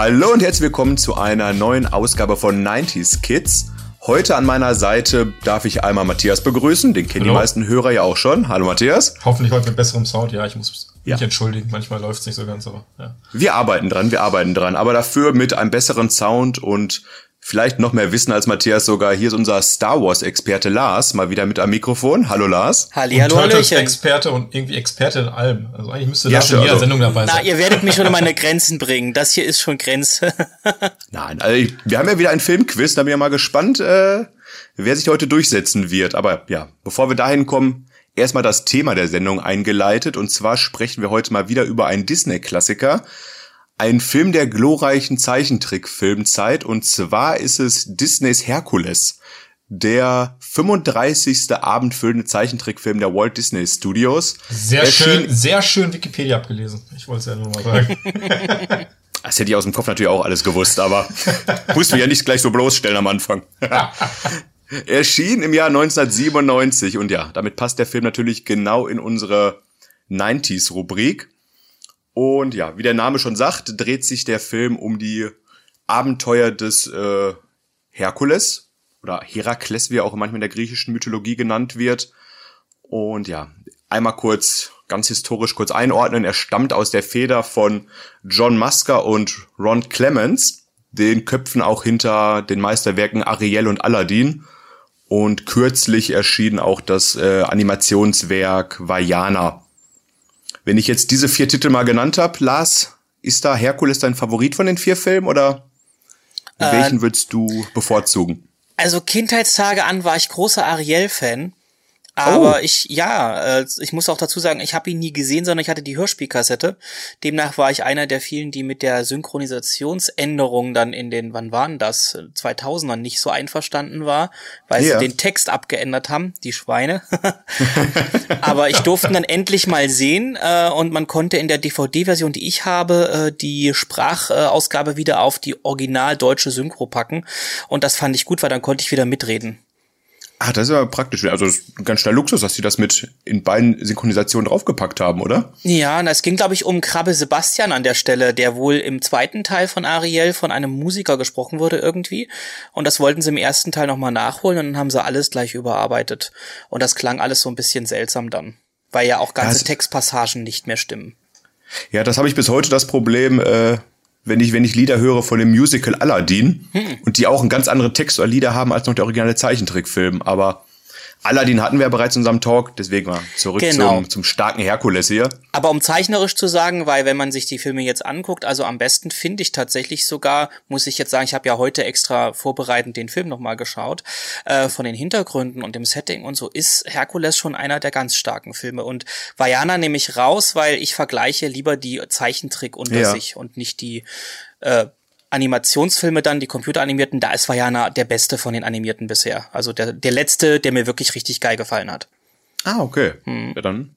Hallo und herzlich willkommen zu einer neuen Ausgabe von 90s Kids. Heute an meiner Seite darf ich einmal Matthias begrüßen, den kennen die meisten Hörer ja auch schon. Hallo Matthias. Hoffentlich heute mit besserem Sound. Ja, ich muss ja. mich entschuldigen, manchmal läuft es nicht so ganz, aber ja. Wir arbeiten dran, wir arbeiten dran, aber dafür mit einem besseren Sound und vielleicht noch mehr Wissen als Matthias sogar. Hier ist unser Star Wars Experte Lars, mal wieder mit am Mikrofon. Hallo Lars. Hallihallo, und Turtles Experte und irgendwie Experte in allem. Also eigentlich müsste Lars ja, in jeder also, Sendung dabei sein. Na, ihr werdet mich schon an meine Grenzen bringen. Das hier ist schon Grenze. Nein, also wir haben ja wieder ein Filmquiz, da bin ich ja mal gespannt, äh, wer sich heute durchsetzen wird. Aber ja, bevor wir dahin kommen, erstmal das Thema der Sendung eingeleitet. Und zwar sprechen wir heute mal wieder über einen Disney-Klassiker. Ein Film der glorreichen Zeichentrickfilmzeit und zwar ist es Disneys Herkules, der 35. abendfüllende Zeichentrickfilm der Walt Disney Studios. Sehr schön, sehr schön Wikipedia abgelesen. Ich wollte es ja nur mal sagen. Das hätte ich aus dem Kopf natürlich auch alles gewusst, aber musst du ja nicht gleich so bloßstellen am Anfang. Erschien im Jahr 1997 und ja, damit passt der Film natürlich genau in unsere 90s-Rubrik. Und ja, wie der Name schon sagt, dreht sich der Film um die Abenteuer des äh, Herkules oder Herakles, wie er auch manchmal in der griechischen Mythologie genannt wird. Und ja, einmal kurz, ganz historisch kurz einordnen. Er stammt aus der Feder von John Musker und Ron Clements, den Köpfen auch hinter den Meisterwerken Ariel und Aladdin. Und kürzlich erschien auch das äh, Animationswerk Vajana wenn ich jetzt diese vier Titel mal genannt habe, Lars, ist da Herkules dein Favorit von den vier Filmen oder äh, welchen würdest du bevorzugen? Also Kindheitstage an war ich großer Ariel-Fan. Aber oh. ich, ja, ich muss auch dazu sagen, ich habe ihn nie gesehen, sondern ich hatte die Hörspielkassette. Demnach war ich einer der vielen, die mit der Synchronisationsänderung dann in den, wann waren das, 2000ern nicht so einverstanden war, weil ja. sie den Text abgeändert haben, die Schweine. Aber ich durfte dann endlich mal sehen äh, und man konnte in der DVD-Version, die ich habe, äh, die Sprachausgabe wieder auf die original deutsche Synchro packen. Und das fand ich gut, weil dann konnte ich wieder mitreden. Ah, das ist ja praktisch. Also das ein ganz schnell Luxus, dass sie das mit in beiden Synchronisationen draufgepackt haben, oder? Ja, und es ging, glaube ich, um Krabbe Sebastian an der Stelle, der wohl im zweiten Teil von Ariel von einem Musiker gesprochen wurde irgendwie. Und das wollten sie im ersten Teil nochmal nachholen und dann haben sie alles gleich überarbeitet. Und das klang alles so ein bisschen seltsam dann. Weil ja auch ganze ja, Textpassagen nicht mehr stimmen. Ja, das habe ich bis heute das Problem, äh, wenn ich, wenn ich Lieder höre von dem Musical Aladdin hm. und die auch einen ganz anderen Text oder Lieder haben als noch der originale Zeichentrickfilm. Aber Aladdin hatten wir ja bereits in unserem Talk, deswegen mal zurück genau. zum, zum starken Herkules hier. Aber um zeichnerisch zu sagen, weil wenn man sich die Filme jetzt anguckt, also am besten finde ich tatsächlich sogar, muss ich jetzt sagen, ich habe ja heute extra vorbereitend den Film nochmal geschaut, äh, von den Hintergründen und dem Setting und so, ist Herkules schon einer der ganz starken Filme. Und Vajana nehme ich raus, weil ich vergleiche lieber die Zeichentrick unter ja. sich und nicht die äh, Animationsfilme dann, die computeranimierten, da ist Vajana der beste von den animierten bisher. Also der, der letzte, der mir wirklich richtig geil gefallen hat. Ah, okay. Hm. Ja, dann.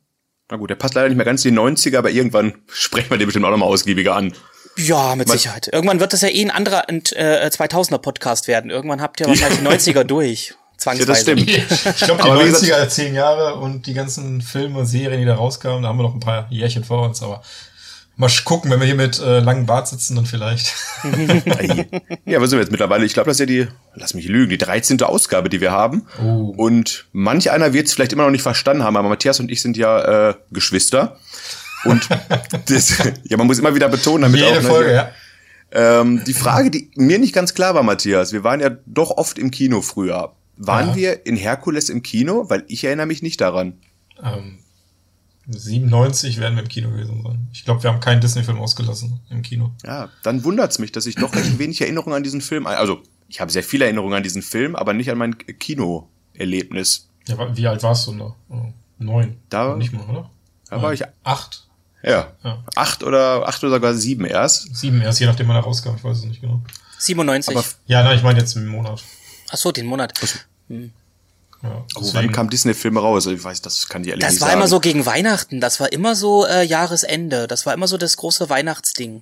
Na gut, der passt leider nicht mehr ganz in die 90er, aber irgendwann sprechen wir den bestimmt auch nochmal ausgiebiger an. Ja, mit Was? Sicherheit. Irgendwann wird das ja eh ein anderer äh, 2000er Podcast werden. Irgendwann habt ihr wahrscheinlich die 90er durch. Zwangsweise. Ja, das stimmt. Ich glaube, die aber 90er, zehn Jahre und die ganzen Filme und Serien, die da rauskamen, da haben wir noch ein paar Jährchen vor uns, aber Mal gucken, wenn wir hier mit äh, langem Bart sitzen, dann vielleicht. ja, was sind wir jetzt mittlerweile? Ich glaube, das ist ja die, lass mich lügen, die 13. Ausgabe, die wir haben. Oh. Und manch einer wird es vielleicht immer noch nicht verstanden haben, aber Matthias und ich sind ja äh, Geschwister. Und das, ja, man muss immer wieder betonen, damit Jede auch. Ne, Folge, ja. Ähm, die Frage, die mir nicht ganz klar war, Matthias, wir waren ja doch oft im Kino früher. Waren ja. wir in Herkules im Kino? Weil ich erinnere mich nicht daran. Ähm, 97 werden wir im Kino gewesen sein. Ich glaube, wir haben keinen Disney-Film ausgelassen im Kino. Ja, dann wundert's mich, dass ich doch recht wenig Erinnerungen an diesen Film, also ich habe sehr viele Erinnerungen an diesen Film, aber nicht an mein Kinoerlebnis. Ja, wie alt warst du da? Oh, neun. Da nicht mal, oder? Da Neun. war ich acht. Ja. ja. Acht oder acht oder sogar sieben erst. Sieben erst, je nachdem wann er rauskam, ich weiß es nicht genau. 97. Aber, ja, nein, ich meine jetzt im Monat. Ach so, den Monat. Hm. Ja, oh, wann kam Disney-Filme raus? Ich weiß, das kann ich ehrlich das nicht sagen. Das war immer so gegen Weihnachten. Das war immer so äh, Jahresende. Das war immer so das große Weihnachtsding.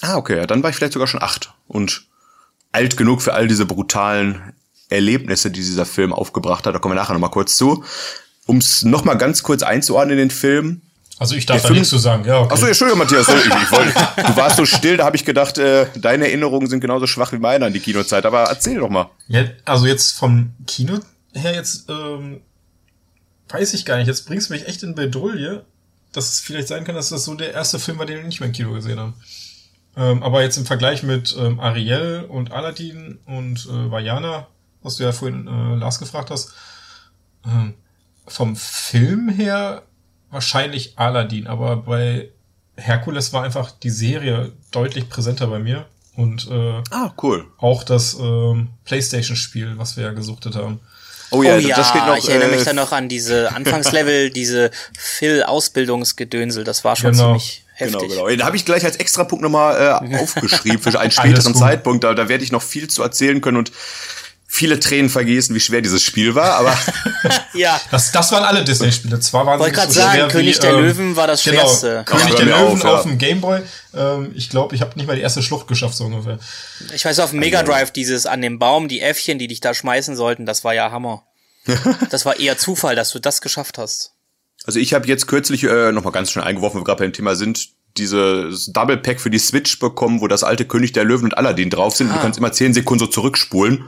Ah, okay. Ja, dann war ich vielleicht sogar schon acht und alt genug für all diese brutalen Erlebnisse, die dieser Film aufgebracht hat. Da kommen wir nachher nochmal kurz zu. Um es nochmal ganz kurz einzuordnen in den Film. Also ich darf da nichts zu sagen, ja. Okay. Achso, Entschuldigung, Matthias. Ich, ich wollte, du warst so still, da habe ich gedacht, äh, deine Erinnerungen sind genauso schwach wie meine an die Kinozeit. Aber erzähl doch mal. Ja, also jetzt vom Kino her jetzt ähm, weiß ich gar nicht. Jetzt bringst du mich echt in Bedrulle, dass es vielleicht sein kann, dass das so der erste Film war, den wir nicht mehr im Kino gesehen haben. Ähm, aber jetzt im Vergleich mit ähm, Ariel und Aladdin und äh, Vajana, was du ja vorhin äh, Lars gefragt hast, ähm, vom Film her wahrscheinlich Aladdin, aber bei Herkules war einfach die Serie deutlich präsenter bei mir. Und äh, ah, cool. auch das ähm, PlayStation-Spiel, was wir ja gesuchtet haben. Oh ja, oh ja das steht noch, ich erinnere mich äh, dann noch an diese Anfangslevel, diese Phil-Ausbildungsgedönsel, das war schon genau. ziemlich heftig. Genau, genau. Da habe ich gleich als Extrapunkt nochmal äh, aufgeschrieben für einen späteren Zeitpunkt. Da, da werde ich noch viel zu erzählen können und viele Tränen vergießen, wie schwer dieses Spiel war, aber ja. Das, das waren alle Disney-Spiele. Zwar waren Wollte gerade so sagen, König wie, der ähm, Löwen war das genau, schwerste. König der Löwen auf, ja. auf dem Gameboy. Ähm, ich glaube, ich habe nicht mal die erste Schlucht geschafft, so ungefähr. Ich weiß, auf dem Mega Drive dieses an dem Baum, die Äffchen, die dich da schmeißen sollten, das war ja Hammer. das war eher Zufall, dass du das geschafft hast. Also ich habe jetzt kürzlich äh, nochmal ganz schnell eingeworfen, wo wir gerade beim Thema sind, dieses Double Pack für die Switch bekommen, wo das alte König der Löwen und Aladdin drauf sind. Ah. Du kannst immer zehn Sekunden so zurückspulen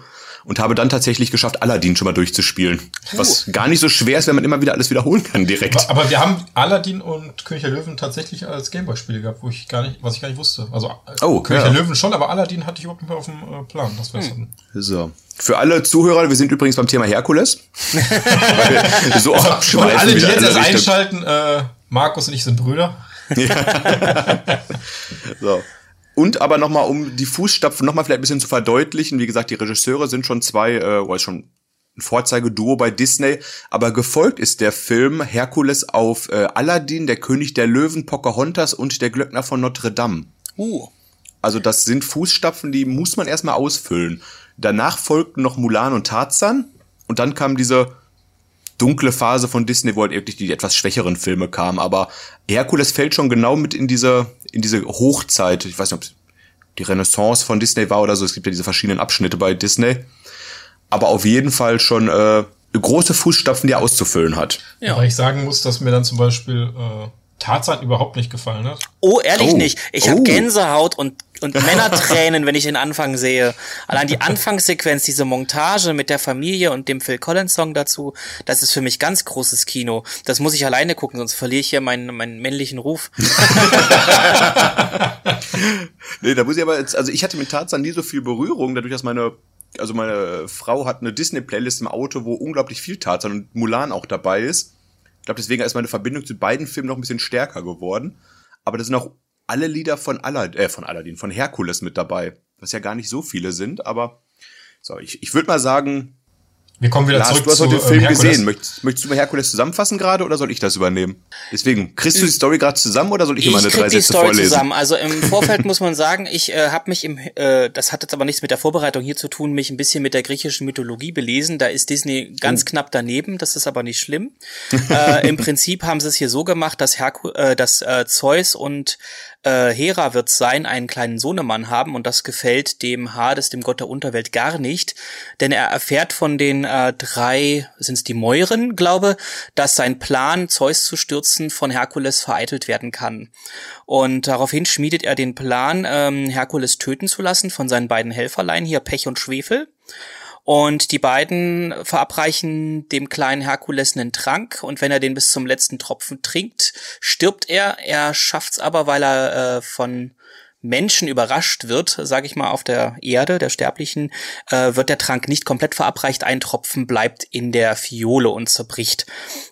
und habe dann tatsächlich geschafft, Aladdin schon mal durchzuspielen. Uh. Was gar nicht so schwer ist, wenn man immer wieder alles wiederholen kann direkt. Aber, aber wir haben Aladdin und König der Löwen tatsächlich als Gameboy-Spiele gehabt, wo ich gar nicht, was ich gar nicht wusste. Also oh, König ja. der Löwen schon, aber Aladdin hatte ich überhaupt nicht mehr auf dem äh, Plan. Das wär's hm. So. Für alle Zuhörer, wir sind übrigens beim Thema Herkules. so also, abschweifen. alle, die jetzt erst einschalten, äh, Markus und ich sind Brüder. Ja. so. Und aber nochmal, um die Fußstapfen nochmal vielleicht ein bisschen zu verdeutlichen, wie gesagt, die Regisseure sind schon zwei, äh, oder ist schon ein Vorzeigeduo bei Disney, aber gefolgt ist der Film Herkules auf äh, Aladdin, der König der Löwen, Pocahontas und der Glöckner von Notre Dame. Uh. Also das sind Fußstapfen, die muss man erstmal ausfüllen. Danach folgten noch Mulan und Tarzan und dann kam diese dunkle Phase von Disney, wo halt wirklich die etwas schwächeren Filme kamen. Aber Herkules fällt schon genau mit in diese in diese Hochzeit, ich weiß nicht, ob die Renaissance von Disney war oder so, es gibt ja diese verschiedenen Abschnitte bei Disney, aber auf jeden Fall schon äh, große Fußstapfen, die er auszufüllen hat. Ja. Aber ich sagen muss, dass mir dann zum Beispiel äh, Tarzan überhaupt nicht gefallen hat. Oh, ehrlich oh. nicht. Ich oh. habe Gänsehaut und und Männertränen, wenn ich den Anfang sehe. Allein die Anfangssequenz, diese Montage mit der Familie und dem Phil Collins Song dazu, das ist für mich ganz großes Kino. Das muss ich alleine gucken, sonst verliere ich hier meinen, meinen männlichen Ruf. nee, da muss ich aber jetzt, also ich hatte mit Tarzan nie so viel Berührung, dadurch, dass meine also meine Frau hat eine Disney-Playlist im Auto, wo unglaublich viel Tarzan und Mulan auch dabei ist. Ich glaube, deswegen ist meine Verbindung zu beiden Filmen noch ein bisschen stärker geworden. Aber das sind auch alle Lieder von Aladdin, äh, von Aladdin, von Herkules mit dabei. Was ja gar nicht so viele sind, aber so, ich, ich würde mal sagen, wir kommen wieder Lars, zurück du hast heute den Film Herkules. gesehen. Möchtest, möchtest du mal Herkules zusammenfassen gerade oder soll ich das übernehmen? Deswegen, kriegst du die Story gerade zusammen oder soll ich, ich immer eine drei Sätze Story vorlesen? Zusammen. Also im Vorfeld muss man sagen, ich äh, habe mich im, äh, das hat jetzt aber nichts mit der Vorbereitung hier zu tun, mich ein bisschen mit der griechischen Mythologie belesen. Da ist Disney ganz oh. knapp daneben, das ist aber nicht schlimm. äh, Im Prinzip haben sie es hier so gemacht, dass, Herku äh, dass äh, Zeus und äh, Hera wird sein, einen kleinen Sohnemann haben und das gefällt dem Hades, dem Gott der Unterwelt, gar nicht, denn er erfährt von den äh, drei, sind es die Mäuren, glaube, dass sein Plan, Zeus zu stürzen, von Herkules vereitelt werden kann. Und daraufhin schmiedet er den Plan, ähm, Herkules töten zu lassen von seinen beiden Helferlein, hier Pech und Schwefel. Und die beiden verabreichen dem kleinen Herkules einen Trank und wenn er den bis zum letzten Tropfen trinkt, stirbt er. Er schafft's aber, weil er äh, von Menschen überrascht wird, sage ich mal, auf der Erde, der Sterblichen, äh, wird der Trank nicht komplett verabreicht. Ein Tropfen bleibt in der Fiole und zerbricht.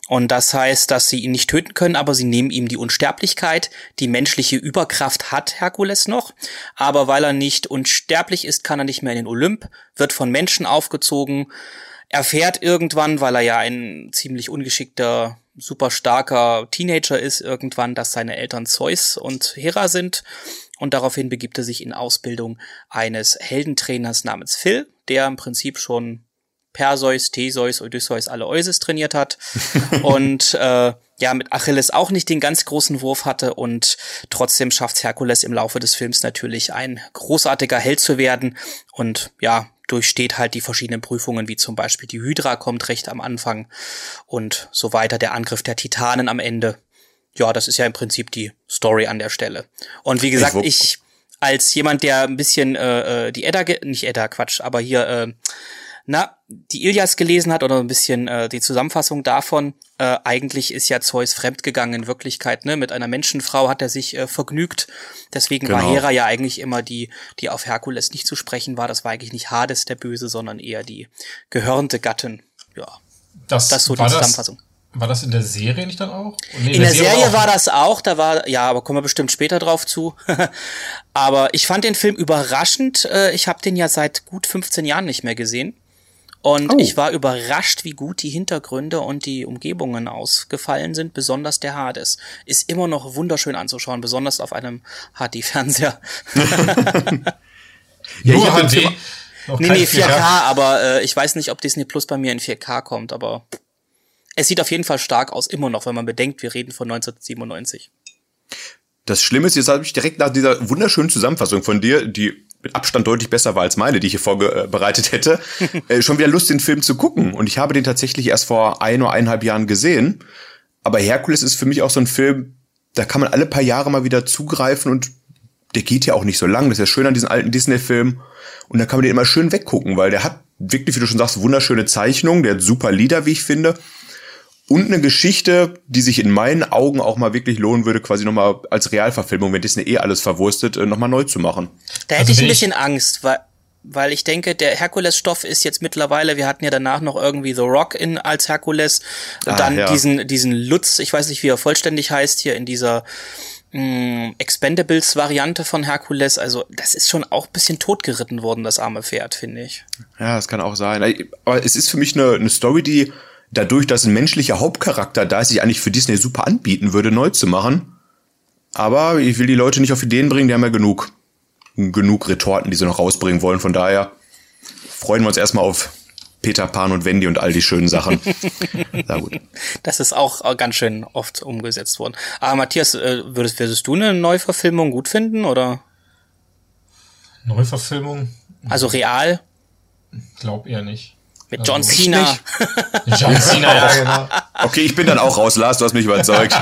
Und das heißt, dass sie ihn nicht töten können, aber sie nehmen ihm die Unsterblichkeit. Die menschliche Überkraft hat Herkules noch, aber weil er nicht unsterblich ist, kann er nicht mehr in den Olymp, wird von Menschen aufgezogen, erfährt irgendwann, weil er ja ein ziemlich ungeschickter super starker Teenager ist irgendwann, dass seine Eltern Zeus und Hera sind und daraufhin begibt er sich in Ausbildung eines Heldentrainers namens Phil, der im Prinzip schon Perseus, Theseus, Odysseus, alle Euses trainiert hat. Und äh, ja mit Achilles auch nicht den ganz großen Wurf hatte. Und trotzdem schafft Herkules im Laufe des Films natürlich ein großartiger Held zu werden. Und ja durchsteht halt die verschiedenen Prüfungen, wie zum Beispiel die Hydra kommt recht am Anfang und so weiter, der Angriff der Titanen am Ende ja, das ist ja im Prinzip die Story an der Stelle. Und wie gesagt, ich, ich als jemand, der ein bisschen äh, äh die Edda, nicht Edda, Quatsch, aber hier, äh, na, die Ilias gelesen hat oder ein bisschen äh, die Zusammenfassung davon, äh, eigentlich ist ja Zeus fremdgegangen in Wirklichkeit, ne? Mit einer Menschenfrau hat er sich äh, vergnügt. Deswegen genau. war Hera ja eigentlich immer die, die auf Herkules nicht zu sprechen war. Das war eigentlich nicht Hades der Böse, sondern eher die gehörnte Gattin. Ja. Das, das so die Zusammenfassung. War das in der Serie nicht dann auch? Nee, in, in der, der, Serie, war, war das auch, da war, ja, aber kommen wir bestimmt später drauf zu. aber ich fand den Film überraschend. Äh, ich habe den ja seit gut 15 Jahren nicht mehr gesehen. Und oh. ich war überrascht, wie gut die Hintergründe und die Umgebungen ausgefallen sind, besonders der Hades. Ist immer noch wunderschön anzuschauen, besonders auf einem HD-Fernseher. ja, Nur HD? Nee, nee, 4K, 4K. aber äh, ich weiß nicht, ob Disney Plus bei mir in 4K kommt, aber es sieht auf jeden Fall stark aus, immer noch, wenn man bedenkt, wir reden von 1997. Das Schlimme ist, jetzt habe ich direkt nach dieser wunderschönen Zusammenfassung von dir, die mit Abstand deutlich besser war als meine, die ich hier vorbereitet hätte, äh, schon wieder Lust, den Film zu gucken. Und ich habe den tatsächlich erst vor ein oder eineinhalb Jahren gesehen. Aber Herkules ist für mich auch so ein Film, da kann man alle paar Jahre mal wieder zugreifen und der geht ja auch nicht so lang. Das ist ja schön an diesen alten Disney-Filmen. Und da kann man den immer schön weggucken, weil der hat wirklich, wie du schon sagst, wunderschöne Zeichnungen, der hat super Lieder, wie ich finde und eine Geschichte, die sich in meinen Augen auch mal wirklich lohnen würde, quasi nochmal als Realverfilmung, wenn Disney eh alles verwurstet, äh, nochmal neu zu machen. Da hätte also ich ein bisschen Angst, weil weil ich denke, der Herkules-Stoff ist jetzt mittlerweile, wir hatten ja danach noch irgendwie The Rock in als Herkules, ah, dann ja. diesen, diesen Lutz, ich weiß nicht, wie er vollständig heißt, hier in dieser mh, mm, Expendables-Variante von Herkules. Also, das ist schon auch bisschen totgeritten worden, das arme Pferd, finde ich. Ja, das kann auch sein. Aber es ist für mich eine, eine Story, die dadurch, dass ein menschlicher Hauptcharakter da ist, sich eigentlich für Disney super anbieten würde, neu zu machen. Aber ich will die Leute nicht auf Ideen bringen, die haben ja genug, genug Retorten, die sie noch rausbringen wollen. Von daher freuen wir uns erstmal auf Peter Pan und Wendy und all die schönen Sachen. Na gut. Das ist auch ganz schön oft umgesetzt worden. Aber Matthias, äh, würdest, würdest du eine Neuverfilmung gut finden oder? Neuverfilmung? Also real? Glaub eher nicht. Mit also John Cena. John Cena, ja, genau. Okay, ich bin dann auch raus, Lars, du hast mich überzeugt.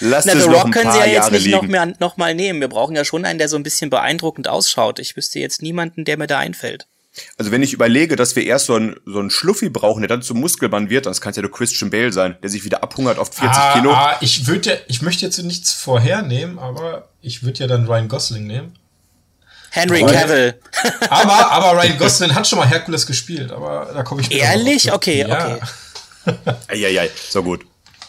Lass Na, es The noch Rock können sie ja jetzt Jahre nicht liegen. noch, mehr, noch mal nehmen. Wir brauchen ja schon einen, der so ein bisschen beeindruckend ausschaut. Ich wüsste jetzt niemanden, der mir da einfällt. Also wenn ich überlege, dass wir erst so einen so einen Schluffi brauchen, der dann zum Muskelmann wird, dann kann es ja nur Christian Bale sein, der sich wieder abhungert auf 40 ah, Kilo. Ah, ich würde ja, ich möchte jetzt nichts vorhernehmen, aber ich würde ja dann Ryan Gosling nehmen. Henry Cavill. aber, aber Ryan Gosling hat schon mal Herkules gespielt, aber da komme ich Ehrlich? Okay, ja. okay. Eieiei, so gut.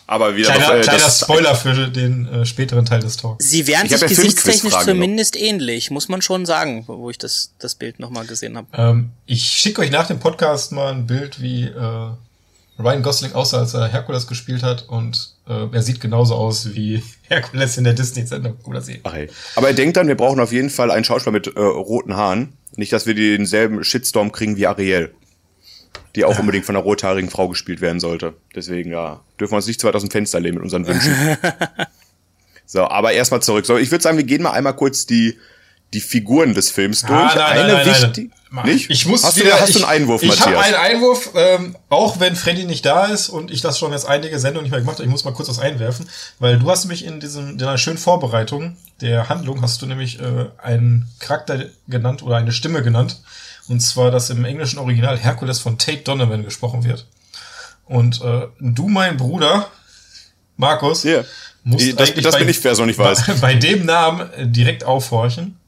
Aber wieder kleiner, noch, äh, kleiner Spoiler für den äh, späteren Teil des Talks. Sie wären sich ja gesichtstechnisch zumindest noch. ähnlich, muss man schon sagen, wo ich das, das Bild nochmal gesehen habe. Ähm, ich schicke euch nach dem Podcast mal ein Bild, wie äh, Ryan Gosling aussah, als er Herkules gespielt hat und äh, er sieht genauso aus wie Herkules in der Disney-Sendung oder sie. Ach, hey. Aber er denkt dann, wir brauchen auf jeden Fall einen Schauspieler mit äh, roten Haaren. Nicht, dass wir denselben Shitstorm kriegen wie Ariel. Die auch ja. unbedingt von einer rothaarigen Frau gespielt werden sollte. Deswegen, ja, dürfen wir uns nicht zu weit aus dem Fenster lehnen mit unseren Wünschen. so, aber erstmal zurück. So, ich würde sagen, wir gehen mal einmal kurz die die Figuren des Films ah, durch. Ah, nein, Eine nein, nein, wichtig. Nicht? Ich muss hast wieder, du, hast du einen Einwurf, ich, Matthias? Ich habe einen Einwurf, ähm, auch wenn Freddy nicht da ist und ich das schon jetzt einige Sendungen nicht mehr gemacht habe. Ich muss mal kurz was einwerfen, weil du hast mich in diesem, in deiner schönen Vorbereitung der Handlung hast du nämlich äh, einen Charakter genannt oder eine Stimme genannt. Und zwar, dass im englischen Original Herkules von Tate Donovan gesprochen wird. Und äh, du, mein Bruder, Markus, yeah. musst das, das bei, bin ich, wer so nicht weiß. Bei, bei dem Namen direkt aufhorchen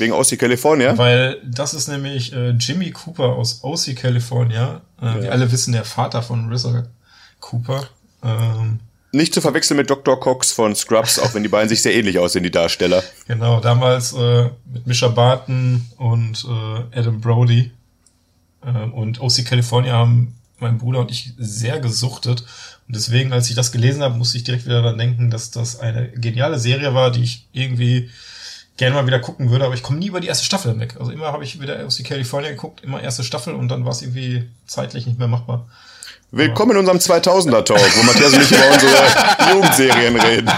Wegen OC California? Weil das ist nämlich äh, Jimmy Cooper aus OC California. Äh, ja. Wir alle wissen, der Vater von RZA Cooper. Ähm, nicht zu verwechseln mit Dr. Cox von Scrubs, auch wenn die beiden sich sehr ähnlich aussehen, die Darsteller. Genau, damals äh, mit Misha Barton und äh, Adam Brody. Ähm, und OC California haben mein Bruder und ich sehr gesuchtet. Und deswegen, als ich das gelesen habe, musste ich direkt wieder daran denken, dass das eine geniale Serie war, die ich irgendwie gerne mal wieder gucken würde, aber ich komme nie über die erste Staffel hinweg. Also immer habe ich wieder aus die California geguckt, immer erste Staffel und dann war es irgendwie zeitlich nicht mehr machbar. Willkommen in unserem 2000er Talk, wo Matthias und ich über unsere Jugendserien reden.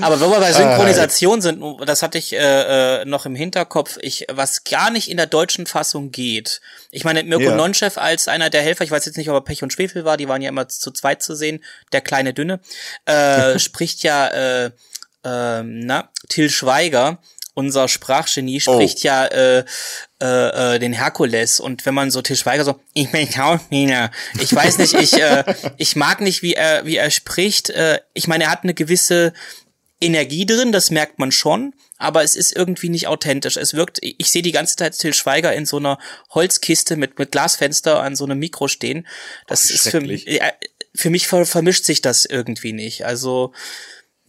Aber wenn wir bei Synchronisation sind, das hatte ich äh, äh, noch im Hinterkopf, ich, was gar nicht in der deutschen Fassung geht. Ich meine, Mirko ja. Nonchev als einer der Helfer, ich weiß jetzt nicht, ob er Pech und Schwefel war, die waren ja immer zu zweit zu sehen, der kleine Dünne, äh, spricht ja, äh, äh, na, Till Schweiger unser Sprachgenie oh. spricht oh. ja äh, äh, äh, den Herkules und wenn man so Til Schweiger so, ich bin Schauspieler, ich weiß nicht, ich äh, ich mag nicht, wie er wie er spricht. Äh, ich meine, er hat eine gewisse Energie drin, das merkt man schon, aber es ist irgendwie nicht authentisch. Es wirkt, ich sehe die ganze Zeit Til Schweiger in so einer Holzkiste mit mit Glasfenster an so einem Mikro stehen. Das Ach, ist für mich für mich vermischt sich das irgendwie nicht. Also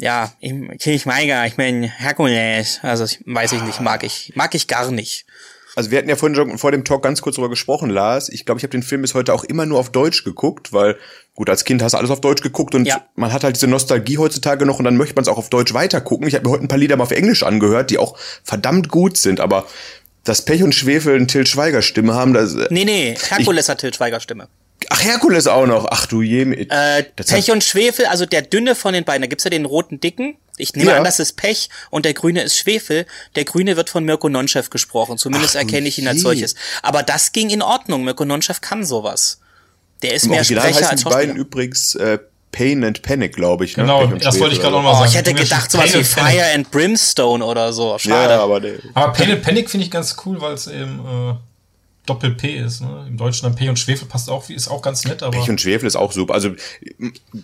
ja, ich, ich Meiger, ich mein Herkules, also ich, weiß ich nicht, mag ich, mag ich gar nicht. Also wir hatten ja vorhin schon vor dem Talk ganz kurz darüber gesprochen, Lars. Ich glaube, ich habe den Film bis heute auch immer nur auf Deutsch geguckt, weil gut, als Kind hast du alles auf Deutsch geguckt und ja. man hat halt diese Nostalgie heutzutage noch und dann möchte man es auch auf Deutsch weitergucken. Ich habe mir heute ein paar Lieder mal auf Englisch angehört, die auch verdammt gut sind, aber das Pech und Schwefel eine Till Schweiger Stimme haben, das Nee, nee, Herkules ich, hat Till Schweiger Stimme. Ach, Herkules auch noch. Ach du je. Äh, Pech und Schwefel, also der dünne von den beiden. Da gibt's ja den roten dicken. Ich nehme ja. an, das ist Pech und der grüne ist Schwefel. Der grüne wird von Mirko Nonchev gesprochen. Zumindest Ach, erkenne ich ihn als solches. Aber das ging in Ordnung. Mirko Nonchev kann sowas. Der ist Im mehr Original Sprecher als die beiden übrigens äh, Pain and Panic, glaube ich. Ne? Genau, ne? das wollte ich gerade noch mal oh, sagen. Ich hätte gedacht, sowas wie Fire and Brimstone oder so. Schade. Ja, aber, nee. aber Pain and Panic finde ich ganz cool, weil es eben äh, Doppel-P ist. Ne? Im Deutschen dann P und Schwefel passt auch, ist auch ganz nett. Aber Pech und Schwefel ist auch super. Also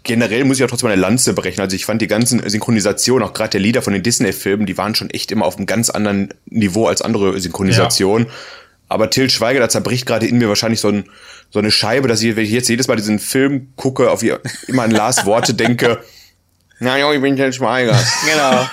generell muss ich ja trotzdem eine Lanze brechen. Also ich fand die ganzen Synchronisationen, auch gerade der Lieder von den Disney-Filmen, die waren schon echt immer auf einem ganz anderen Niveau als andere Synchronisationen. Ja. Aber Till Schweiger, da zerbricht gerade in mir wahrscheinlich so, ein, so eine Scheibe, dass ich, wenn ich jetzt jedes Mal diesen Film gucke, auf ihr, immer an Lars Worte denke, na jo, ich bin Till Schweiger. Genau.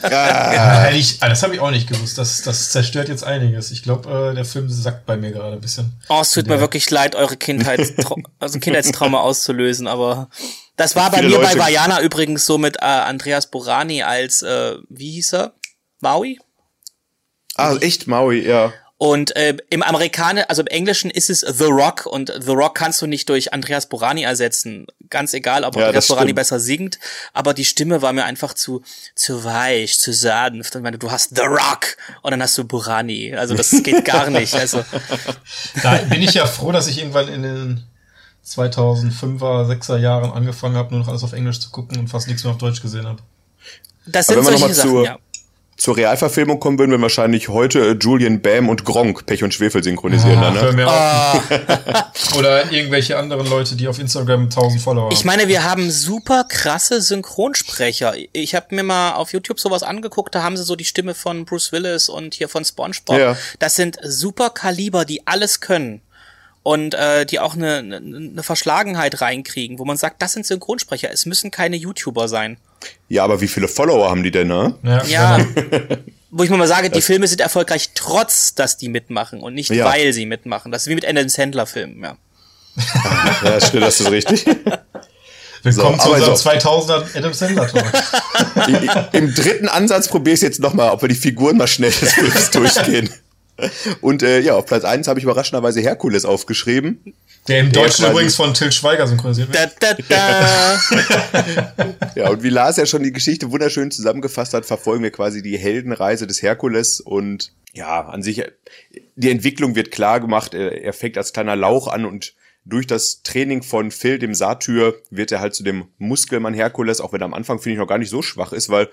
ja. ja ich, ah, das habe ich auch nicht gewusst. Das, das zerstört jetzt einiges. Ich glaube, äh, der Film sackt bei mir gerade ein bisschen. Oh, es tut der. mir wirklich leid, eure Kindheitstrau also Kindheitstrauma auszulösen, aber das war bei mir Leute. bei Vajana übrigens so mit äh, Andreas Borani als, äh, wie hieß er? Maui? Ah, echt Maui, ja. Und äh, im Amerikaner, also im Englischen ist es The Rock und The Rock kannst du nicht durch Andreas Borani ersetzen. Ganz egal, ob ja, Andreas Borani besser singt, aber die Stimme war mir einfach zu zu weich, zu sanft. Und meine, du hast The Rock und dann hast du Borani. Also das geht gar nicht. Also da bin ich ja froh, dass ich irgendwann in den 2005er, 6er Jahren angefangen habe, nur noch alles auf Englisch zu gucken und fast nichts mehr auf Deutsch gesehen habe. Das sind solche Sachen, ja zur Realverfilmung kommen würden, wir wahrscheinlich heute äh, Julian Bam und Gronk Pech und Schwefel synchronisieren. Ah, dann, ne? ah. Oder irgendwelche anderen Leute, die auf Instagram 1000 Follower haben. Ich meine, wir haben super krasse Synchronsprecher. Ich habe mir mal auf YouTube sowas angeguckt, da haben sie so die Stimme von Bruce Willis und hier von SpongeBob. Ja. Das sind super Kaliber, die alles können und äh, die auch eine, eine Verschlagenheit reinkriegen, wo man sagt, das sind Synchronsprecher, es müssen keine YouTuber sein. Ja, aber wie viele Follower haben die denn, ne? Ja, ja wo ich mal sage, die Filme sind erfolgreich trotz, dass die mitmachen und nicht ja. weil sie mitmachen. Das ist wie mit Adam Sandler Filmen, ja. ja, stimmt, das ist richtig. Willkommen so, zu unserem so. 2000er Adam Sandler Talk. Im dritten Ansatz probiere ich jetzt nochmal, ob wir die Figuren mal schnell des Films durchgehen. Und äh, ja, auf Platz 1 habe ich überraschenderweise Herkules aufgeschrieben. Der im Deutschen der übrigens von Till Schweiger synchronisiert wird. Da, da, da. ja, und wie Lars ja schon die Geschichte wunderschön zusammengefasst hat, verfolgen wir quasi die Heldenreise des Herkules und ja, an sich, die Entwicklung wird klar gemacht. Er, er fängt als kleiner Lauch an und durch das Training von Phil, dem Satyr, wird er halt zu dem Muskelmann Herkules, auch wenn er am Anfang, finde ich, noch gar nicht so schwach ist, weil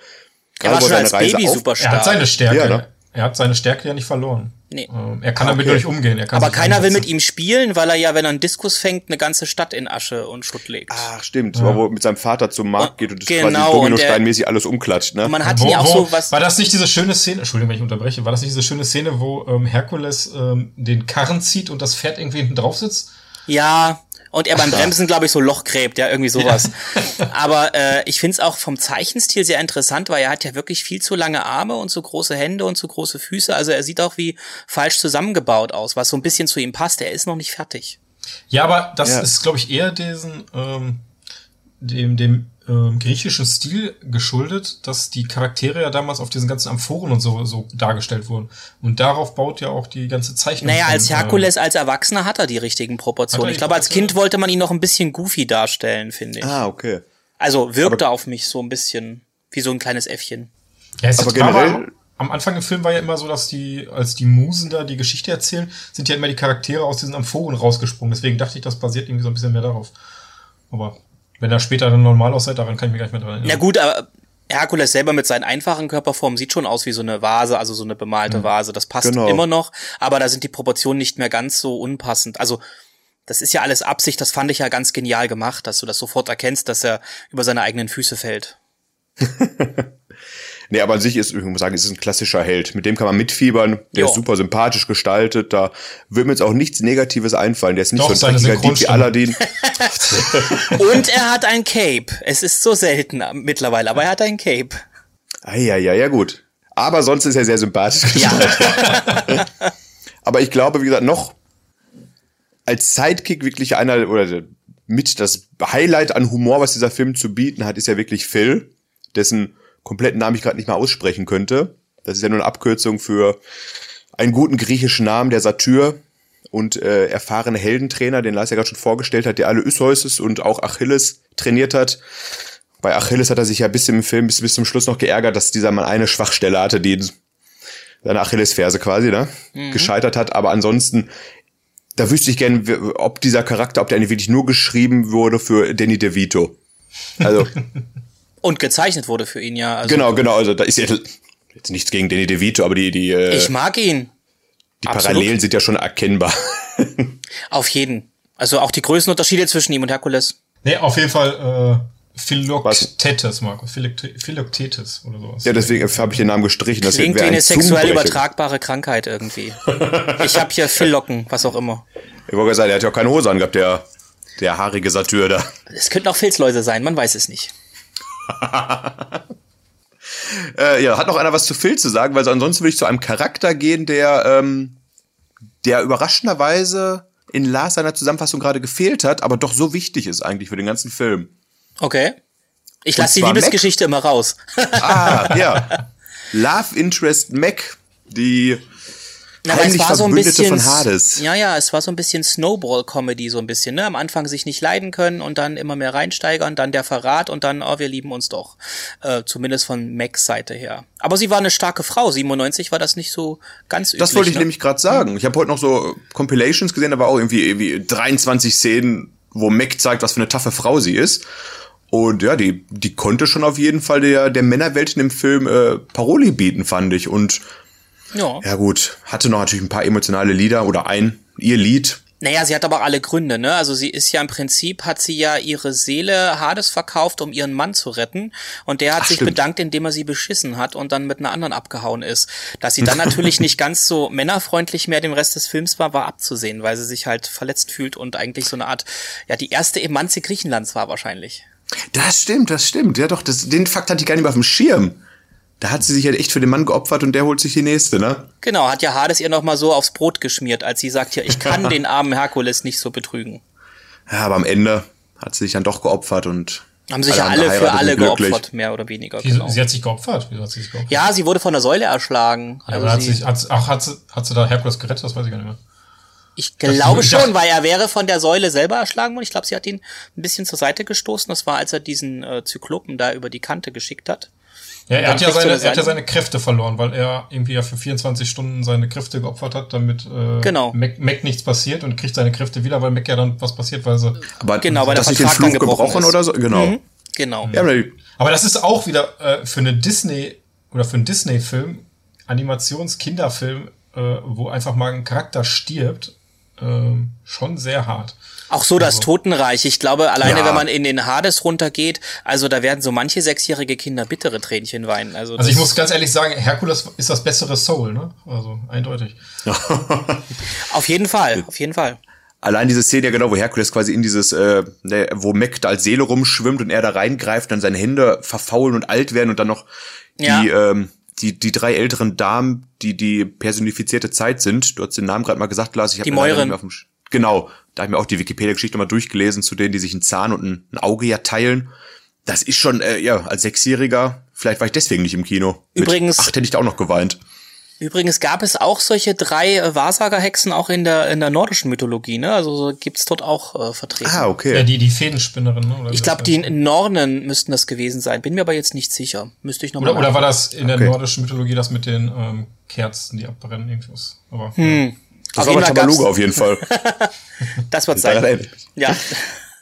er war schon als Reise Baby super stark. Er hat seine Stärke. Ja, ne? Er hat seine Stärke ja nicht verloren. Nee. Ähm, er kann okay. damit nicht umgehen. Er kann Aber keiner will mit ihm spielen, weil er ja, wenn er einen Diskus fängt, eine ganze Stadt in Asche und Schutt legt. Ach, stimmt. Ja. Wo er mit seinem Vater zum Markt geht und das genau, quasi Dominosteinmäßig alles umklatscht, ne? Und man hat wo, ja auch wo, so was. War das nicht diese schöne Szene, Entschuldigung, wenn ich unterbreche, war das nicht diese schöne Szene, wo ähm, Herkules ähm, den Karren zieht und das Pferd irgendwie hinten drauf sitzt? Ja, und er beim Bremsen, glaube ich, so Loch gräbt, ja, irgendwie sowas. Ja. Aber äh, ich finde es auch vom Zeichenstil sehr interessant, weil er hat ja wirklich viel zu lange Arme und so große Hände und so große Füße. Also er sieht auch wie falsch zusammengebaut aus, was so ein bisschen zu ihm passt. Er ist noch nicht fertig. Ja, aber das ja. ist, glaube ich, eher diesen, ähm, dem, dem ähm, griechischen Stil geschuldet, dass die Charaktere ja damals auf diesen ganzen Amphoren und so, so dargestellt wurden. Und darauf baut ja auch die ganze Zeichnung. Naja, als Herkules, äh, als Erwachsener hat er die richtigen Proportionen. Ich glaube, als Kind wollte man ihn noch ein bisschen goofy darstellen, finde ich. Ah, okay. Also wirkte Aber auf mich so ein bisschen. Wie so ein kleines Äffchen. Ja, es aber generell. Am, am Anfang im Film war ja immer so, dass die, als die Musen da die Geschichte erzählen, sind ja immer die Charaktere aus diesen Amphoren rausgesprungen. Deswegen dachte ich, das basiert irgendwie so ein bisschen mehr darauf. Aber wenn er später dann normal aussieht, daran kann ich mich gar nicht mehr dran erinnern. Na gut, aber Herkules selber mit seinen einfachen Körperformen sieht schon aus wie so eine Vase, also so eine bemalte mhm. Vase. Das passt genau. immer noch, aber da sind die Proportionen nicht mehr ganz so unpassend. Also das ist ja alles Absicht, das fand ich ja ganz genial gemacht, dass du das sofort erkennst, dass er über seine eigenen Füße fällt. Nee, aber an sich ist, ich muss sagen, es ist ein klassischer Held. Mit dem kann man mitfiebern. Der jo. ist super sympathisch gestaltet. Da wird mir jetzt auch nichts Negatives einfallen. Der ist nicht Doch, so ein dreckiger Dieb wie Aladdin. Und er hat ein Cape. Es ist so selten mittlerweile, aber er hat ein Cape. Ah, ja, ja, ja, gut. Aber sonst ist er sehr sympathisch gestaltet. Ja. aber ich glaube, wie gesagt, noch als Sidekick wirklich einer oder mit das Highlight an Humor, was dieser Film zu bieten hat, ist ja wirklich Phil, dessen kompletten Namen ich gerade nicht mehr aussprechen könnte. Das ist ja nur eine Abkürzung für einen guten griechischen Namen, der Satyr und äh, erfahrene Heldentrainer, den Lars ja gerade schon vorgestellt hat, der alle Odysseus und auch Achilles trainiert hat. Bei Achilles hat er sich ja bis im Film bis, bis zum Schluss noch geärgert, dass dieser Mann eine Schwachstelle hatte, die seine Achillesferse quasi, ne, mhm. gescheitert hat. Aber ansonsten, da wüsste ich gerne, ob dieser Charakter, ob der eigentlich wirklich nur geschrieben wurde für Danny DeVito. Also Und gezeichnet wurde für ihn, ja. Also genau, genau. Also da ist jetzt nichts gegen Danny DeVito, aber die, die. Äh, ich mag ihn. Die Absolut. Parallelen sind ja schon erkennbar. auf jeden. Also auch die Größenunterschiede zwischen ihm und Herkules. Nee, auf jeden Fall äh, Philoktetes, Marco. Philoktetes oder sowas. Ja, deswegen habe ich den Namen gestrichen. Das Klingt wie eine sexuell übertragbare Krankheit irgendwie. ich habe hier Phillocken, was auch immer. Ich wollte sagen, der hat ja auch keine Hose angehabt, der, der haarige Satyr da. Es könnten auch Filzläuse sein, man weiß es nicht. äh, ja, hat noch einer was zu Phil zu sagen, weil ansonsten würde ich zu einem Charakter gehen, der, ähm, der überraschenderweise in Lars seiner Zusammenfassung gerade gefehlt hat, aber doch so wichtig ist eigentlich für den ganzen Film. Okay. Ich lasse die Liebesgeschichte Mac. immer raus. ah, ja. Love Interest Mac, die na, aber es war so ein bisschen, Ja, ja, es war so ein bisschen Snowball-Comedy, so ein bisschen, ne? Am Anfang sich nicht leiden können und dann immer mehr reinsteigern, dann der Verrat und dann, oh, wir lieben uns doch. Äh, zumindest von Macs Seite her. Aber sie war eine starke Frau. 97 war das nicht so ganz üblich. Das wollte ich ne? nämlich gerade sagen. Ich habe heute noch so Compilations gesehen, da war auch irgendwie, irgendwie 23 Szenen, wo Mac zeigt, was für eine taffe Frau sie ist. Und ja, die, die konnte schon auf jeden Fall der, der Männerwelt in dem Film äh, Paroli bieten, fand ich. Und ja. Ja gut, hatte noch natürlich ein paar emotionale Lieder oder ein, ihr Lied. Naja, sie hat aber auch alle Gründe, ne? Also sie ist ja im Prinzip, hat sie ja ihre Seele Hades verkauft, um ihren Mann zu retten. Und der hat Ach, sich stimmt. bedankt, indem er sie beschissen hat und dann mit einer anderen abgehauen ist. Dass sie dann natürlich nicht ganz so männerfreundlich mehr dem Rest des Films war, war abzusehen, weil sie sich halt verletzt fühlt und eigentlich so eine Art, ja, die erste Emanze Griechenlands war wahrscheinlich. Das stimmt, das stimmt. Ja doch, das, den Fakt hatte ich gar nicht mehr auf dem Schirm da hat sie sich halt echt für den Mann geopfert und der holt sich die nächste, ne? Genau, hat ja Hades ihr nochmal so aufs Brot geschmiert, als sie sagt, ja, ich kann den armen Herkules nicht so betrügen. Ja, aber am Ende hat sie sich dann doch geopfert und haben sich ja alle für alle geopfert, mehr oder weniger. Wieso, genau. Sie hat sich geopfert. Wieso hat sie sich geopfert? Ja, sie wurde von der Säule erschlagen. Ja, also hat sie, hat, ach, hat sie, hat sie da Herkules gerettet? Das weiß ich gar nicht mehr. Ich glaube schon, dachte, weil er wäre von der Säule selber erschlagen worden. Ich glaube, sie hat ihn ein bisschen zur Seite gestoßen. Das war, als er diesen äh, Zyklopen da über die Kante geschickt hat. Ja, er hat ja, seine, er hat ja seine Kräfte verloren, weil er irgendwie ja für 24 Stunden seine Kräfte geopfert hat, damit äh, genau. Mac, Mac nichts passiert und kriegt seine Kräfte wieder, weil Mac ja dann was passiert, weil sie. Aber genau, weil das nicht den Fluch gebrochen ist. oder so? Genau. Mhm, genau. Ja, aber das ist auch wieder äh, für eine Disney oder für einen Disney-Film, Animations-Kinderfilm, äh, wo einfach mal ein Charakter stirbt, äh, schon sehr hart. Auch so das also. Totenreich. Ich glaube, alleine ja. wenn man in den Hades runtergeht, also da werden so manche sechsjährige Kinder bittere Tränchen weinen. Also, also ich muss ganz ehrlich sagen, Herkules ist das bessere Soul, ne? Also eindeutig. auf jeden Fall, auf jeden Fall. Allein diese Szene ja genau, wo Herkules quasi in dieses, äh, ne, wo Mac da als Seele rumschwimmt und er da reingreift, dann seine Hände verfaulen und alt werden und dann noch ja. die, ähm, die, die drei älteren Damen, die die personifizierte Zeit sind. Du hast den Namen gerade mal gesagt, Lars. Ich hab die Mäuren. Genau, da habe ich mir auch die Wikipedia-Geschichte mal durchgelesen, zu denen, die sich einen Zahn und ein, ein Auge ja teilen. Das ist schon, äh, ja, als Sechsjähriger, vielleicht war ich deswegen nicht im Kino. Übrigens. Mit acht hätte ich da auch noch geweint. Übrigens gab es auch solche drei äh, Wahrsagerhexen auch in der in der nordischen Mythologie, ne? Also so gibt's dort auch äh, vertreten. Ah, okay. Ja, die, die Fädenspinnerin, ne? Oder ich glaube, die in Nornen müssten das gewesen sein. Bin mir aber jetzt nicht sicher. Müsste ich noch Oder, oder war das in der Okay. nordischen Mythologie das mit den ähm, Kerzen, die abbrennen, irgendwas? Aber Hm. das auf war jeden aber Tabaluga auf jeden Fall. Das wird sein. Ja.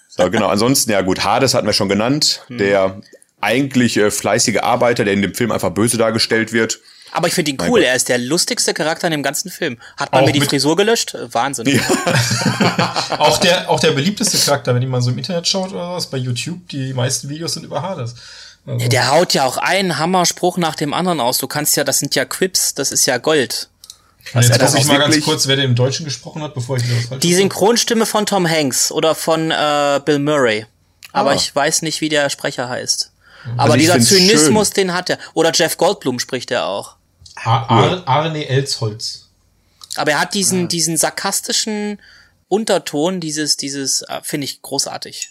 So, genau. Ansonsten, ja gut, Hades hatten wir schon genannt. Hm. Der eigentlich äh, fleißige Arbeiter, der in dem Film einfach böse dargestellt wird. Aber ich finde ihn cool. Er ist der lustigste Charakter in dem ganzen Film. Hat man Auch mir die Frisur gelöscht? Wahnsinn. auch der, auch der beliebteste Charakter, wenn mal so im Internet schaut oder was, bei YouTube, die meisten Videos sind über Hades. Also, Der haut ja auch einen Hammerspruch nach dem anderen aus. Du kannst ja, das sind ja Quips, das ist ja Gold. jetzt er das gucke ich mal ganz kurz, wer den im Deutschen gesprochen hat, bevor ich wieder was falsch Die Synchronstimme von Tom Hanks oder von äh, Bill Murray. Aber Ah. ich weiß nicht, wie der Sprecher heißt. Aber Also dieser Zynismus, den hat er. Oder Jeff Goldblum spricht er auch. Ar Ar Arne Elsholz. Aber er hat diesen, diesen sarkastischen Unterton, dieses, dieses, äh, finde ich großartig.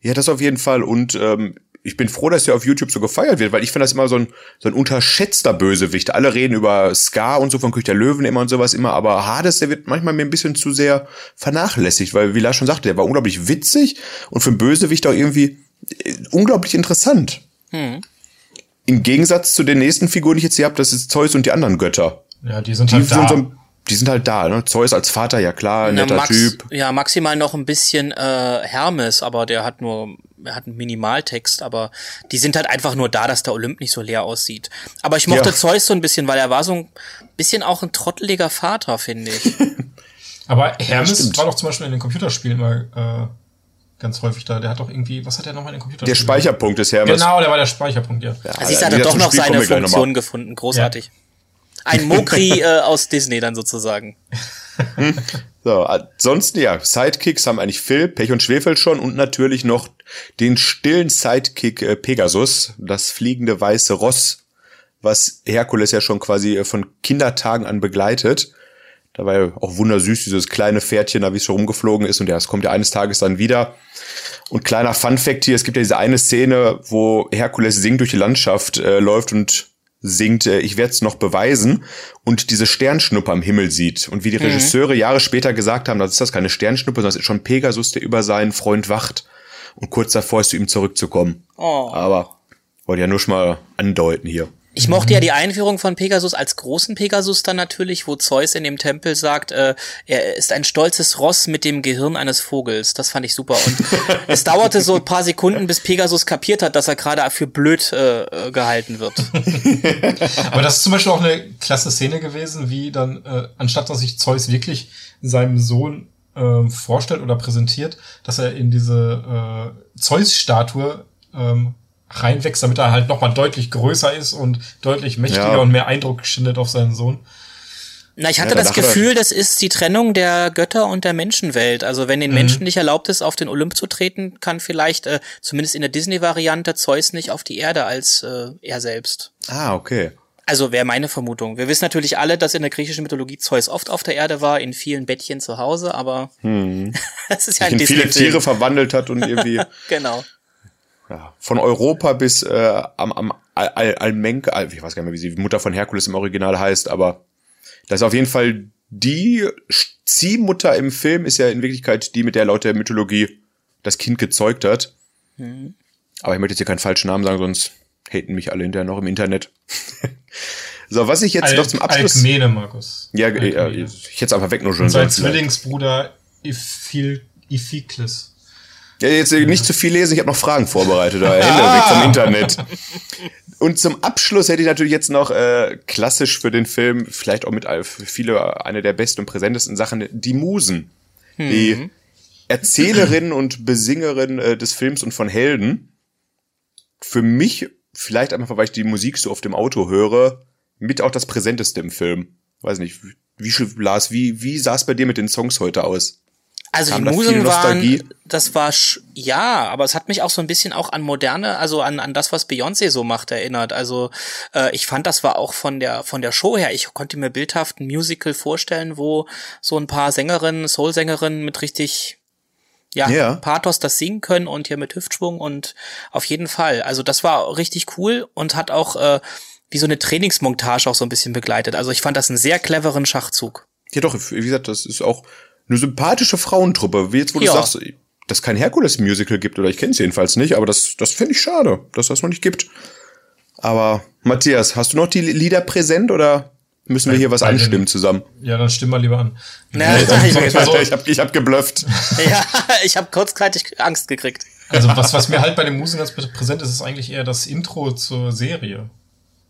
Ja, das auf jeden Fall. Und ähm, ich bin froh, dass der auf YouTube so gefeiert wird, weil ich finde das immer so ein, so ein unterschätzter Bösewicht. Alle reden über Scar und so von König der Löwen immer und sowas immer, aber Hades, der wird manchmal mir ein bisschen zu sehr vernachlässigt, weil, wie Lars schon sagte, der war unglaublich witzig und für einen Bösewicht auch irgendwie äh, unglaublich interessant. Im Gegensatz zu den nächsten Figuren, die ich jetzt hier habe, das ist Zeus und die anderen Götter. Ja, die sind Die halt sind, da. so, die sind halt da, ne? Zeus als Vater, ja klar, ein Na, netter Max, Typ. Ja, maximal noch ein bisschen äh, Hermes, aber der hat nur, er hat einen Minimaltext, aber die sind halt einfach nur da, dass der Olymp nicht so leer aussieht. Aber ich mochte Ja. Zeus so ein bisschen, weil er war so ein bisschen auch ein trotteliger Vater, finde ich. Aber Hermes stimmt. war doch zum Beispiel in den Computerspielen immer äh, ganz häufig da. Der hat doch irgendwie, was hat der nochmal in den Der Computerspielen? Speicherpunkt des Hermes. Genau, der war der Speicherpunkt, ja. Also siehst du, Alter, hat er wieder doch noch Spiel seine Funktion gefunden. Großartig. Ein Mokri äh, aus Disney dann sozusagen. So, ansonsten ja, Sidekicks haben eigentlich Phil, Pech und Schwefel schon und natürlich noch den stillen Sidekick äh, Pegasus, das fliegende weiße Ross, was Herkules ja schon quasi äh, von Kindertagen an begleitet. Da war ja auch wundersüß, dieses kleine Pferdchen, da wie es schon rumgeflogen ist und ja, es kommt ja eines Tages dann wieder. Und kleiner Fun-Fact hier, es gibt ja diese eine Szene, wo Herkules singt durch die Landschaft, äh, läuft und singt, äh, ich werde es noch beweisen und diese Sternschnuppe am Himmel sieht. Und wie die Regisseure Jahre später gesagt haben, das ist das keine Sternschnuppe, sondern das ist schon Pegasus, der über seinen Freund wacht. Und kurz davor ist zu ihm zurückzukommen. Oh. Aber wollte ja nur schon mal andeuten hier. Ich mochte ja die Einführung von Pegasus als großen Pegasus dann natürlich, wo Zeus in dem Tempel sagt, äh, er ist ein stolzes Ross mit dem Gehirn eines Vogels. Das fand ich super. Und es dauerte so ein paar Sekunden, bis Pegasus kapiert hat, dass er gerade für blöd äh, äh, gehalten wird. Aber das ist zum Beispiel auch eine klasse Szene gewesen, wie dann, äh, anstatt dass sich Zeus wirklich seinem Sohn ähm, vorstellt oder präsentiert, dass er in diese äh, Zeus-Statue ähm, reinwächst, damit er halt nochmal deutlich größer ist und deutlich mächtiger Ja. und mehr Eindruck schindet auf seinen Sohn. Na, ich hatte Ja, das Gefühl, das ist die Trennung der Götter und der Menschenwelt. Also wenn den Menschen nicht erlaubt ist, auf den Olymp zu treten, kann vielleicht, äh, zumindest in der Disney-Variante, Zeus nicht auf die Erde als äh, er selbst. Ah, okay. Also wäre meine Vermutung. Wir wissen natürlich alle, dass in der griechischen Mythologie Zeus oft auf der Erde war, in vielen Bettchen zu Hause, aber das ist ja ein in viele. Tiere verwandelt hat und irgendwie Genau. Ja, von Europa bis äh, am, am Al Al Almenke, Al ich weiß gar nicht mehr, wie sie die Mutter von Herkules im Original heißt, aber das ist auf jeden Fall die Ziehmutter im Film ist ja in Wirklichkeit die, mit der laut der Mythologie das Kind gezeugt hat. Aber ich möchte jetzt hier keinen falschen Namen sagen, sonst haten mich alle hinterher noch im Internet. so, was ich jetzt noch zum Abschluss. Alkmene, Markus. ja, ja, Alkmene. ich hätte es einfach weg nur schon. Und sein. Zwillingsbruder Iphil Iphikles. Ja, jetzt nicht zu viel lesen, ich habe noch Fragen vorbereitet. Da. Hände vom Internet. Und zum Abschluss hätte ich natürlich jetzt noch äh, klassisch für den Film, vielleicht auch mit für viele eine der besten und präsentesten Sachen, die Musen. Die Erzählerin und Besingerin äh, des Films und von Helden. Für mich, vielleicht einfach, weil ich die Musik so oft im Auto höre, mit auch das Präsenteste im Film. Weiß nicht, wie, wie Lars, wie, wie sah es bei dir mit den Songs heute aus? Also Kam die Musen waren, das war, sch ja, aber es hat mich auch so ein bisschen auch an moderne, also an, an das, was Beyoncé so macht, erinnert. Also äh, ich fand, das war auch von der von der Show her, ich konnte mir bildhaft ein Musical vorstellen, wo so ein paar Sängerinnen, Soul-Sängerinnen mit richtig ja, Ja. Pathos das singen können und hier mit Hüftschwung und auf jeden Fall. Also das war richtig cool und hat auch äh, wie so eine Trainingsmontage auch so ein bisschen begleitet. Also ich fand das einen sehr cleveren Schachzug. Ja doch, wie gesagt, das ist auch eine sympathische Frauentruppe. Wie jetzt, wo du Ja. sagst, dass es kein Herkules-Musical gibt, oder ich kenne es jedenfalls nicht, aber das, das finde ich schade, dass das noch nicht gibt. Aber Matthias, hast du noch die Lieder präsent oder müssen wir hier was Bei den- anstimmen zusammen? Ja, dann stimm mal lieber an. Na, Nee, sag ich mal. sonst- ich habe ich hab geblufft. ja, ich habe kurzzeitig Angst gekriegt. Also was, was mir halt bei den Musen ganz präsent ist, ist eigentlich eher das Intro zur Serie.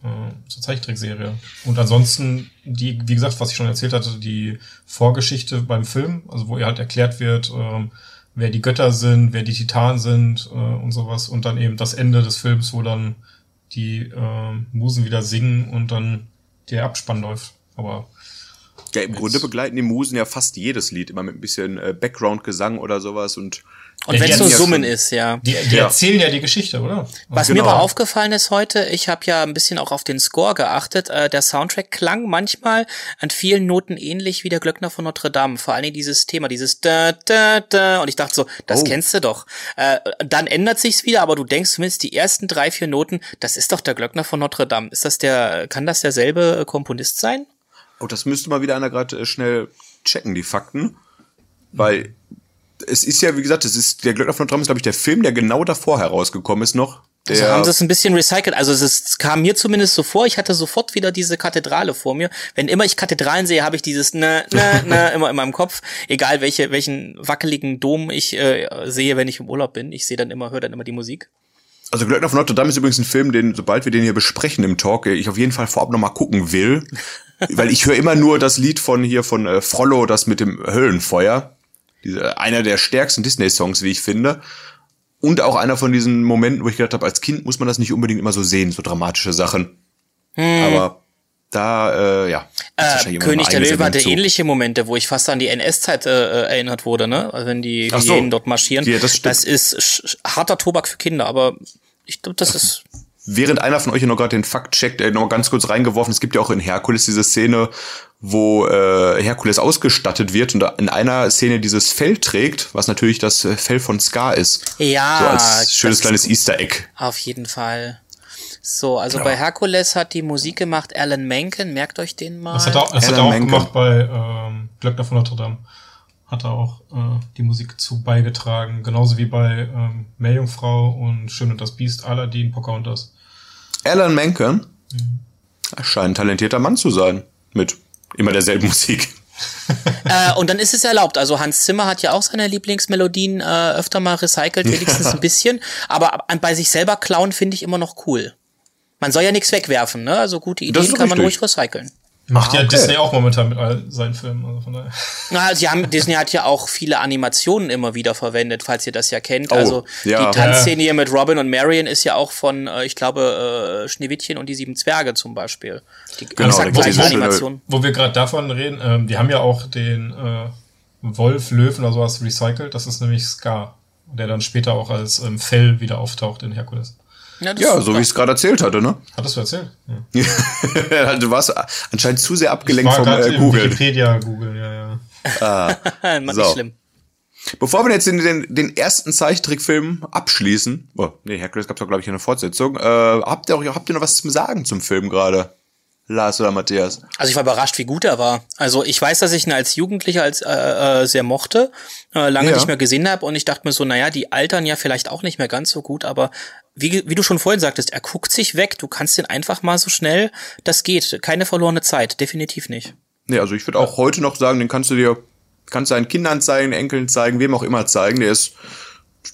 Äh, zur Zeichentrickserie. Und ansonsten, die, wie gesagt, was ich schon erzählt hatte, die Vorgeschichte beim Film, also wo ihr halt erklärt wird, ähm, wer die Götter sind, wer die Titanen sind äh, und sowas. Und dann eben das Ende des Films, wo dann die ähm, Musen wieder singen und dann der Abspann läuft. Aber Ja, im Grunde begleiten die Musen ja fast jedes Lied, immer mit ein bisschen äh, Background-Gesang oder sowas und Und wenn es nur Summen ist, ja. die, die Ja. erzählen ja die Geschichte, oder? Was Genau. mir aber aufgefallen ist heute, ich habe ja ein bisschen auch auf den Score geachtet. Äh, der Soundtrack klang manchmal an vielen Noten ähnlich wie der Glöckner von Notre Dame. Vor allen Dingen dieses Thema, dieses da da da. Und ich dachte so, das Oh. kennst du doch. Äh, dann ändert sich's wieder, aber du denkst zumindest die ersten drei vier Noten, das ist doch der Glöckner von Notre Dame. Ist das der? Kann das derselbe äh, Komponist sein? Oh, das müsste mal wieder einer gerade äh, schnell checken, die Fakten. Weil es ist ja, wie gesagt, es ist der Glöckner von Notre Dame ist, glaube ich, der Film, der genau davor herausgekommen ist noch. Der, Also haben sie es ein bisschen recycelt. Also es ist, kam mir zumindest so vor, ich hatte sofort wieder diese Kathedrale vor mir. Wenn immer ich Kathedralen sehe, habe ich dieses ne, ne, ne immer in meinem Kopf. Egal welche, welchen wackeligen Dom ich äh, sehe, wenn ich im Urlaub bin. Ich sehe dann immer, höre dann immer die Musik. also Glöckner von Notre Dame ist übrigens ein Film, den, sobald wir den hier besprechen im Talk, äh, ich auf jeden Fall vorab noch mal gucken will. Weil ich höre immer nur das Lied von hier von äh, Frollo, das mit dem Höllenfeuer. Diese, einer der stärksten Disney-Songs, wie ich finde. Und auch einer von diesen Momenten, wo ich gedacht habe, als Kind muss man das nicht unbedingt immer so sehen, so dramatische Sachen. Aber da, äh, ja. Äh, König der Löwe hatte zu. ähnliche Momente, wo ich fast an die NS-Zeit äh, erinnert wurde, ne? Also Wenn die Ach so. Hyänen dort marschieren. Ja, das stimmt. das ist harter Tobak für Kinder, aber ich glaube, das ist. Während einer von euch ja noch gerade den Fakt checkt, äh, noch mal ganz kurz reingeworfen, es gibt ja auch in Herkules diese Szene, wo äh, Herkules ausgestattet wird und in einer Szene dieses Fell trägt, was natürlich das äh, Fell von Scar ist. Ja, So als schönes kleines Easter Egg. Auf jeden Fall. So, also bei Herkules hat die Musik gemacht Alan Menken, merkt euch den mal. Das hat er, das hat er auch Menken. gemacht bei ähm, Glöckner von Notre Dame. Hat er auch äh, die Musik zu beigetragen. Genauso wie bei ähm, Meerjungfrau und Schön und das Biest, Aladdin, Pocahontas. Alan Menken Mhm. scheint ein talentierter Mann zu sein. Mit immer derselben Musik. Äh, und dann ist es erlaubt. Also Hans Zimmer hat ja auch seine Lieblingsmelodien äh, öfter mal recycelt, wenigstens ein bisschen. Aber bei sich selber klauen finde ich immer noch cool. Man soll ja nichts wegwerfen, ne? Also gute Ideen kann man ruhig richtig. recyceln. Macht ja okay. Disney auch momentan mit all seinen Filmen. Also von daher. Na, sie haben, Disney hat ja auch viele Animationen immer wieder verwendet, falls ihr das ja kennt. Oh, also ja. die Tanzszene hier mit Robin und Marion ist ja auch von, äh, ich glaube, äh, Schneewittchen und die sieben Zwerge zum Beispiel. Die Genau, exakt da gleiche Animation. Wo wir gerade davon reden, ähm, die haben ja auch den äh, Wolf, Löwen oder sowas recycelt. Das ist nämlich Scar, der dann später auch als ähm, Fell wieder auftaucht in Herkules. Ja, Ja, so wie ich es gerade erzählt hatte, ne? Hattest du erzählt? Ja. du warst anscheinend zu sehr abgelenkt vom gerade äh, im Google. Wikipedia Google, ja, ja. super. Mann, So. nicht schlimm. Bevor wir jetzt den, den, den ersten Zeichentrickfilm abschließen, oh, nee, Hercules gab's doch, glaube ich, eine Fortsetzung, äh, habt, ihr auch, habt ihr noch was zum Sagen zum Film gerade? Lars oder Matthias? Also ich war überrascht, wie gut er war. Also ich weiß, dass ich ihn als Jugendlicher als äh, äh, sehr mochte, äh, lange Ja. nicht mehr gesehen habe und ich dachte mir so, naja, die altern ja vielleicht auch nicht mehr ganz so gut, aber wie, wie du schon vorhin sagtest, er guckt sich weg, du kannst den einfach mal so schnell, das geht, keine verlorene Zeit, definitiv nicht. Nee, also ich würde auch heute noch sagen, den kannst du dir, kannst deinen Kindern zeigen, Enkeln zeigen, wem auch immer zeigen. Der ist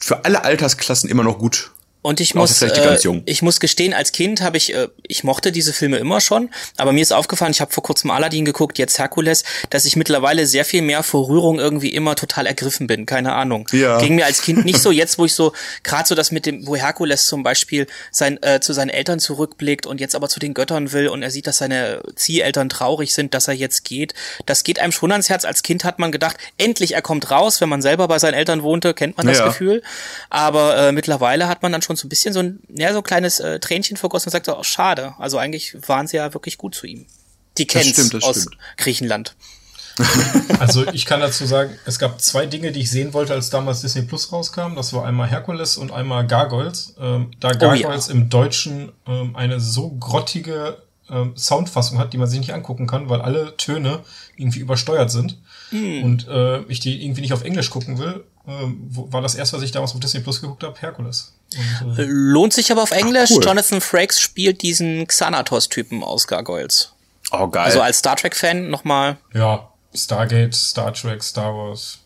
für alle Altersklassen immer noch gut. Und ich muss, äh, ich muss gestehen, als Kind habe ich, äh, ich mochte diese Filme immer schon, aber mir ist aufgefallen, ich habe vor kurzem Aladdin geguckt, jetzt Herkules, dass ich mittlerweile sehr viel mehr vor Rührung irgendwie immer total ergriffen bin, keine Ahnung. Ja. Ging mir als Kind nicht so, jetzt wo ich so, gerade so das mit dem, wo Herkules zum Beispiel sein, äh, zu seinen Eltern zurückblickt und jetzt aber zu den Göttern will und er sieht, dass seine Zieheltern traurig sind, dass er jetzt geht, das geht einem schon ans Herz. Als Kind hat man gedacht, endlich er kommt raus, wenn man selber bei seinen Eltern wohnte, kennt man das Ja. Gefühl. Aber äh, mittlerweile hat man dann schon so ein bisschen so ein, ja, so ein kleines äh, Tränchen vergossen und sagt so, oh, schade. Also eigentlich waren sie ja wirklich gut zu ihm. Die das aus stimmt. Griechenland. Also ich kann dazu sagen, es gab zwei Dinge, die ich sehen wollte, als damals Disney Plus rauskam. Das war einmal Herkules und einmal Gargoyles. Ähm, da Oh ja. Gargoyles im Deutschen ähm, eine so grottige ähm, Soundfassung hat, die man sich nicht angucken kann, weil alle Töne irgendwie übersteuert sind. Mm. Und äh, ich die irgendwie nicht auf Englisch gucken will, ähm, wo, war das erste, was ich damals auf Disney Plus geguckt habe, Herkules. Und, äh, Lohnt sich aber auf Englisch. Ach, cool. Jonathan Frakes spielt diesen Xanatos-Typen aus Gargoyles. Oh, geil. Also als Star Trek-Fan nochmal. Ja, Stargate, Star Trek, Star Wars.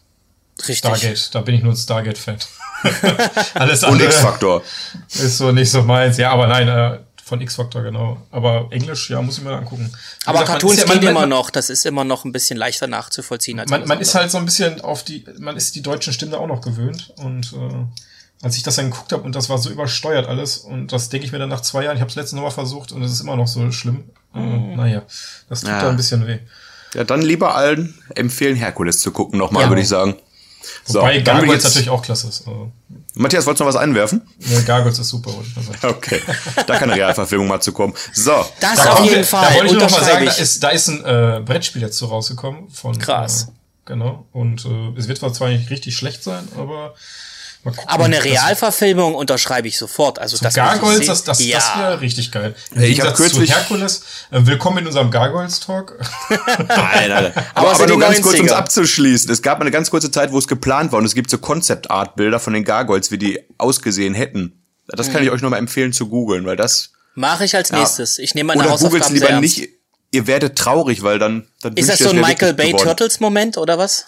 Richtig. Stargate, da bin ich nur ein Stargate-Fan. Alles andere. Und X-Factor. Ist so nicht so meins. Ja, aber nein, äh, von X-Factor, genau. Aber Englisch, ja, muss ich mir angucken. Wie aber gesagt, Cartoons ja, man, immer noch. Das ist immer noch ein bisschen leichter nachzuvollziehen als Man, man ist halt so ein bisschen auf die, man ist die deutschen Stimmen da auch noch gewöhnt. Und äh, als ich das dann geguckt habe und das war so übersteuert alles und das denke ich mir dann nach zwei Jahren, ich habe es letztes Mal versucht und es ist immer noch so schlimm. Mhm. Äh, naja, das tut ja. da ein bisschen weh. Ja, dann lieber allen empfehlen, Herkules zu gucken, nochmal, ja. würde ich sagen. Wobei so, Gargoyles natürlich auch klasse ist. Also. Matthias, wolltest du noch was einwerfen? Ja, Gargoyles ist super. Okay, da kann eine Realverfilmung mal zu kommen. So. Das da auf jeden wir, Fall. Da wollte ich noch mal sagen, da ist, da ist ein äh, Brettspiel jetzt so rausgekommen. Von, Krass. Äh, genau. Und äh, es wird zwar nicht richtig schlecht sein, aber Gucken, aber eine Realverfilmung unterschreibe ich sofort. Also das Gargoyles, das, das, ja. das wäre richtig geil. Im ich habe kürzlich zu Herkules. Äh, willkommen in unserem Gargoyles Talk. Nein, nein, aber, aber, aber nur ganz kurz, um es abzuschließen. Es gab eine ganz kurze Zeit, wo es geplant war und es gibt so Concept Art Bilder von den Gargoyles, wie die ausgesehen hätten. Das kann hm. ich euch nur mal empfehlen zu googeln, weil das mache ich als ja. nächstes. Ich nehme meine Oder googelt lieber ernst. nicht. Ihr werdet traurig, weil dann dann ist das so ein Michael Bay Turtles Moment oder was?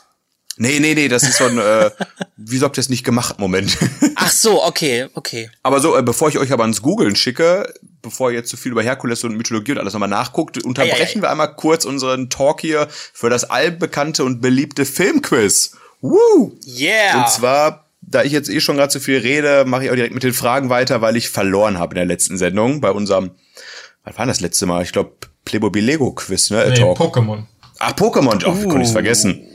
Nee, nee, nee, das ist so ein, äh, wieso habt ihr es nicht gemacht, Moment. Ach so, okay, okay. Aber so, äh, bevor ich euch aber ans Googeln schicke, bevor ihr jetzt zu so viel über Herkules und Mythologie und alles nochmal nachguckt, unterbrechen ei, ei, wir einmal kurz unseren Talk hier für das allbekannte und beliebte Filmquiz. Woo! Yeah! Und zwar, da ich jetzt eh schon gerade zu viel rede, mache ich auch direkt mit den Fragen weiter, weil ich verloren habe in der letzten Sendung bei unserem, was war das letzte Mal? Ich glaube, Playmobil Lego Quiz, ne? Nee, Pokémon. Ach, Pokémon, oh, uh. konnte ich's vergessen.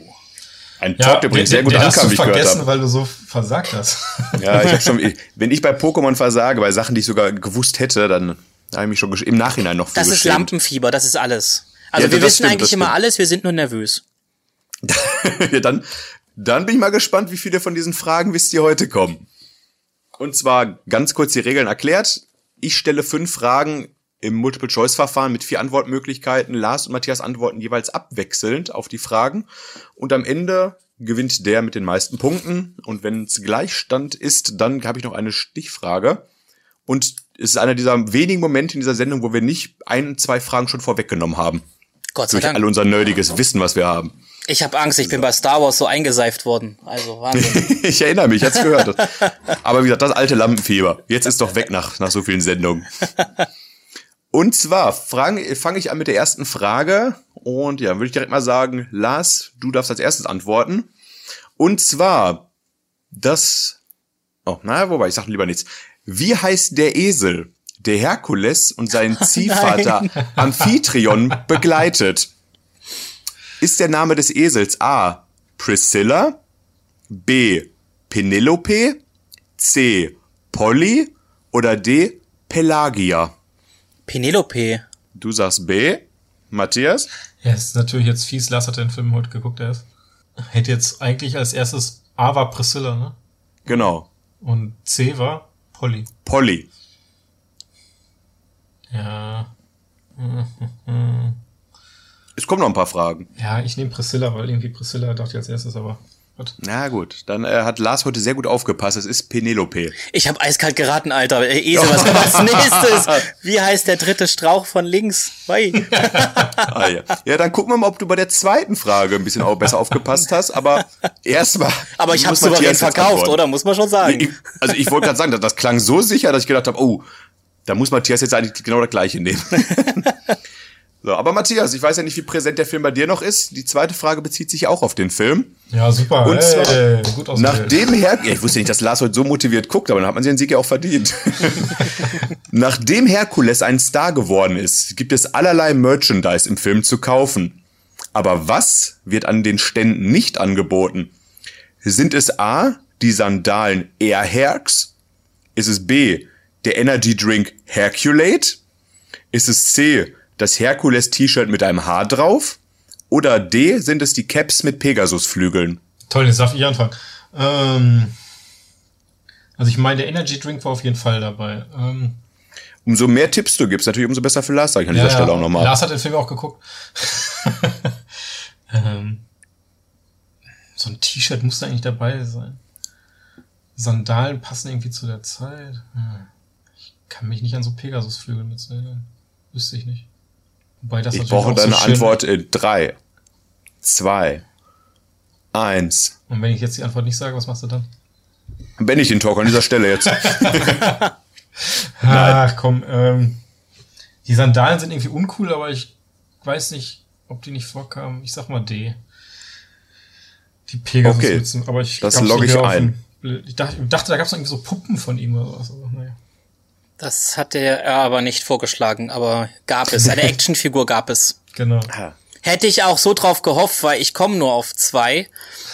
Ein ja, Talk, der übrigens sehr gut den ankam, hast du vergessen, weil du so versagt hast. Ja, ich hab schon, ich, wenn ich bei Pokémon versage, bei Sachen, die ich sogar gewusst hätte, dann habe ich mich schon im Nachhinein noch Das ist Lampenfieber, das ist alles. Also ja, wir wissen stimmt, eigentlich immer alles, wir sind nur nervös. ja, dann, dann bin ich mal gespannt, wie viele von diesen Fragen wisst ihr heute kommen. Und zwar ganz kurz die Regeln erklärt. Ich stelle fünf Fragen im Multiple-Choice-Verfahren mit vier Antwortmöglichkeiten. Lars und Matthias antworten jeweils abwechselnd auf die Fragen. Und am Ende gewinnt der mit den meisten Punkten. Und wenn es Gleichstand ist, dann habe ich noch eine Stichfrage. Und es ist einer dieser wenigen Momente in dieser Sendung, wo wir nicht ein, zwei Fragen schon vorweggenommen haben. Gott sei Durch Dank. all unser nerdiges Wissen, was wir haben. Ich habe Angst, ich bin bei Star Wars so eingeseift worden. Also Wahnsinn. ich erinnere mich, ich hat's gehört. Aber wie gesagt, das alte Lampenfieber. Jetzt ist doch weg nach, nach so vielen Sendungen. Und zwar fange fang ich an mit der ersten Frage. Und ja, würde ich direkt mal sagen, Lars, du darfst als erstes antworten. Und zwar, das. Oh, naja, wobei, ich sag lieber nichts. Wie heißt der Esel, der Herkules und seinen Ziehvater Amphitryon begleitet? Ist der Name des Esels A. Priscilla, B. Penelope, C. Polly oder D. Pelagia? Penelope. Du sagst B. Matthias? Ja, ist natürlich jetzt fies. Lars hat den Film heute geguckt erst. Hätte jetzt eigentlich als erstes A war Priscilla, ne? Genau. Und C war Polly. Polly. Ja. Es kommen noch ein paar Fragen. Ja, ich nehme Priscilla, weil irgendwie Priscilla dachte ich als erstes, aber Gut. Na gut, dann äh, hat Lars heute sehr gut aufgepasst. Es ist Penelope. Ich habe eiskalt geraten, Alter. Ey, Esel, was kommt als nächstes? Wie heißt der dritte Strauch von links? ah, ja. ja, dann gucken wir mal, ob du bei der zweiten Frage ein bisschen auch besser aufgepasst hast. Aber erstmal. Aber ich habe souverän verkauft, oder? Muss man schon sagen. Ich, also ich wollte gerade sagen, das, das klang so sicher, dass ich gedacht habe, oh, da muss Matthias jetzt eigentlich genau das gleiche nehmen. So, aber Matthias, ich weiß ja nicht, wie präsent der Film bei dir noch ist. Die zweite Frage bezieht sich auch auf den Film. Ja, super. Und zwar, hey, gut nachdem Her ja, ich wusste nicht, dass Lars heute so motiviert guckt, aber dann hat man sich den Sieg ja auch verdient. nachdem Herkules ein Star geworden ist, gibt es allerlei Merchandise im Film zu kaufen. Aber was wird an den Ständen nicht angeboten? Sind es A, die Sandalen Air Herx? Ist es B, der Energy Drink Herculate? Ist es C, das Herkules-T-Shirt mit einem Haar drauf? Oder D, sind es die Caps mit Pegasus-Flügeln? Toll, jetzt darf ich anfangen. Ähm, also ich meine, der Energy Drink war auf jeden Fall dabei. Ähm, umso mehr Tipps du gibst, natürlich umso besser für Lars, sag ich an dieser Stelle auch nochmal. Lars hat den Film auch geguckt. ähm, so ein T-Shirt muss da eigentlich dabei sein. Sandalen passen irgendwie zu der Zeit. Hm. Ich kann mich nicht an so Pegasusflügel mit erinnern. Wüsste ich nicht. Wobei das ich brauche deine so Antwort in drei, zwei, eins. Und wenn ich jetzt die Antwort nicht sage, was machst du dann? Wenn ich den Talk an dieser Stelle jetzt. Ach komm, ähm, die Sandalen sind irgendwie uncool, aber ich weiß nicht, ob die nicht vorkamen. Ich sag mal D. Die Pegasus-Mützen, okay. aber ich das logge ich ein. ich dachte, ich dachte da gab es irgendwie so Puppen von ihm oder was. Aber, naja. Das hat er aber nicht vorgeschlagen, aber gab es. Eine Actionfigur gab es. Genau. Hätte ich auch so drauf gehofft, weil ich komme nur auf zwei.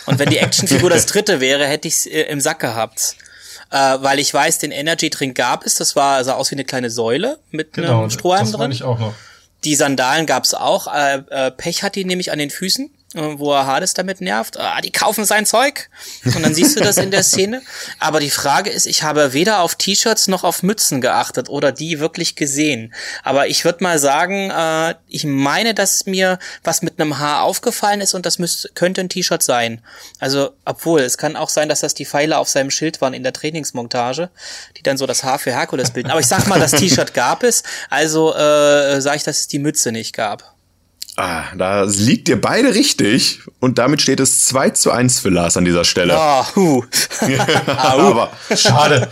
Und wenn die Actionfigur das dritte wäre, hätte ich es äh, im Sack gehabt äh, weil ich weiß, den Energy Drink gab es. Das war sah aus wie eine kleine Säule mit genau, einem Strohhalm das drin. Ich auch noch. Die Sandalen gab's auch. Äh, äh, Pech hat die nämlich an den Füßen. Äh, wo er Hades damit nervt. Ah, die kaufen sein Zeug. Und dann siehst du das in der Szene. Aber die Frage ist, ich habe weder auf T-Shirts noch auf Mützen geachtet oder die wirklich gesehen. Aber ich würde mal sagen, äh, ich meine, dass mir was mit einem Haar aufgefallen ist und das müsste, könnte ein T-Shirt sein. Also, obwohl, es kann auch sein, dass das die Pfeile auf seinem Schild waren in der Trainingsmontage, die dann so das Haar für Herkules bilden. Aber ich sag mal, das T-Shirt gab es. Also äh, sage ich, dass es die Mütze nicht gab. Ah, da liegt ihr beide richtig und damit steht es 2 zu 1 für Lars an dieser Stelle. Ah, huh. Aber schade.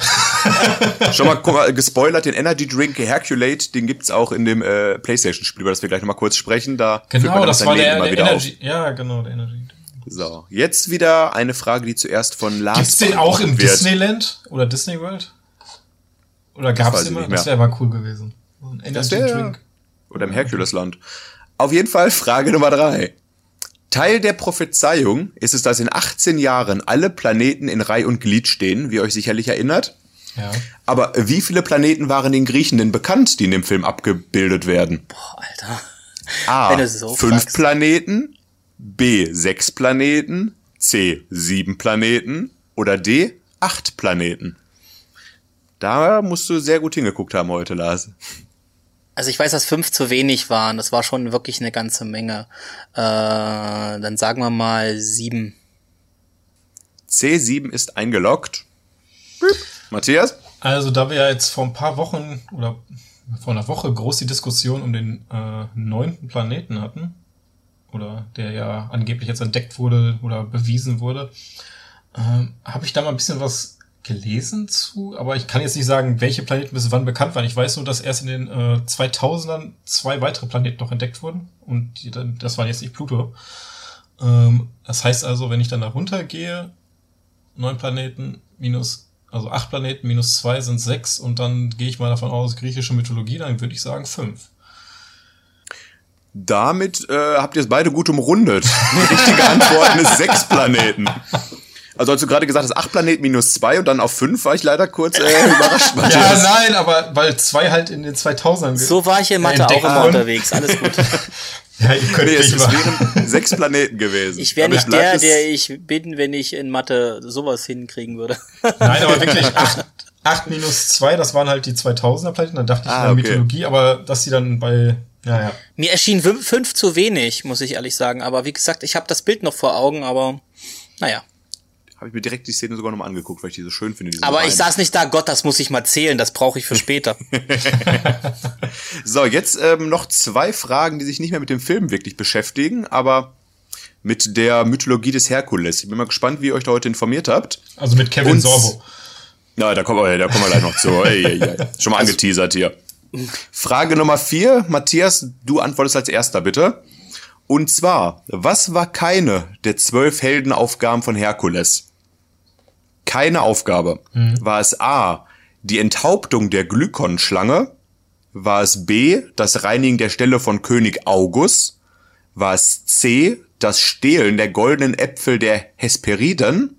Schon mal, mal gespoilert, den Energy Drink Herculate, den gibt's auch in dem äh, Playstation Spiel, über das wir gleich nochmal kurz sprechen. Da genau, das war der, der Energy. Auf. Ja, genau, der Energy. So, jetzt wieder eine Frage, die zuerst von Lars Gibt's den auch im wird. Disneyland oder Disney World? Oder gab's den immer? Das wäre mal cool gewesen. ein Energy Drink. Oder im Herculesland. Auf jeden Fall Frage Nummer drei. Teil der Prophezeiung ist es, dass in 18 Jahren alle Planeten in Reih und Glied stehen, wie ihr euch sicherlich erinnert. Ja. Aber wie viele Planeten waren den Griechen denn bekannt, die in dem Film abgebildet werden? Boah, Alter. A. So fünf fragst. Planeten. B. Sechs Planeten. C. Sieben Planeten. Oder D. Acht Planeten. Da musst du sehr gut hingeguckt haben heute, Lars. Also ich weiß, dass fünf zu wenig waren. Das war schon wirklich eine ganze Menge. Äh, dann sagen wir mal sieben. C7 ist eingeloggt. Matthias? Also da wir ja jetzt vor ein paar Wochen oder vor einer Woche groß die Diskussion um den äh, neunten Planeten hatten, oder der ja angeblich jetzt entdeckt wurde oder bewiesen wurde, äh, habe ich da mal ein bisschen was gelesen zu, aber ich kann jetzt nicht sagen, welche Planeten bis wann bekannt waren. Ich weiß nur, dass erst in den äh, 2000ern zwei weitere Planeten noch entdeckt wurden und die, das waren jetzt nicht Pluto. Ähm, das heißt also, wenn ich dann da runtergehe, neun Planeten minus, also acht Planeten minus zwei sind sechs und dann gehe ich mal davon aus, griechische Mythologie, dann würde ich sagen fünf. Damit äh, habt ihr es beide gut umrundet. Die richtige Antwort ist sechs Planeten. Also als du gerade gesagt hast, acht Planeten minus zwei und dann auf fünf, war ich leider kurz äh, überrascht. Matthias. Ja, nein, aber weil zwei halt in den 2000ern So war ich in Mathe auch immer unterwegs, alles gut. ja, ihr könnt nee, es, wären sechs Planeten gewesen. Ich wäre nicht der, der ich bin, wenn ich in Mathe sowas hinkriegen würde. Nein, aber wirklich acht, acht minus zwei, das waren halt die 2000er Planeten, dann dachte ich ah, okay. Mythologie, aber dass sie dann bei ja, ja. Mir erschien fünf zu wenig, muss ich ehrlich sagen. Aber wie gesagt, ich habe das Bild noch vor Augen, aber naja habe ich mir direkt die Szene sogar nochmal angeguckt, weil ich die so schön finde. Aber Beine. ich saß nicht da, Gott, das muss ich mal zählen, das brauche ich für später. so, jetzt ähm, noch zwei Fragen, die sich nicht mehr mit dem Film wirklich beschäftigen, aber mit der Mythologie des Herkules. Ich bin mal gespannt, wie ihr euch da heute informiert habt. Also mit Kevin Und, Sorbo. Na, da kommen wir, da kommen wir gleich noch zu. Ey, ey, ey. Schon mal also, angeteasert hier. Frage Nummer vier. Matthias, du antwortest als erster, bitte. Und zwar, was war keine der zwölf Heldenaufgaben von Herkules? Keine Aufgabe. Mhm. War es A, die Enthauptung der Glykonschlange? War es B, das Reinigen der Stelle von König August? War es C, das Stehlen der goldenen Äpfel der Hesperiden?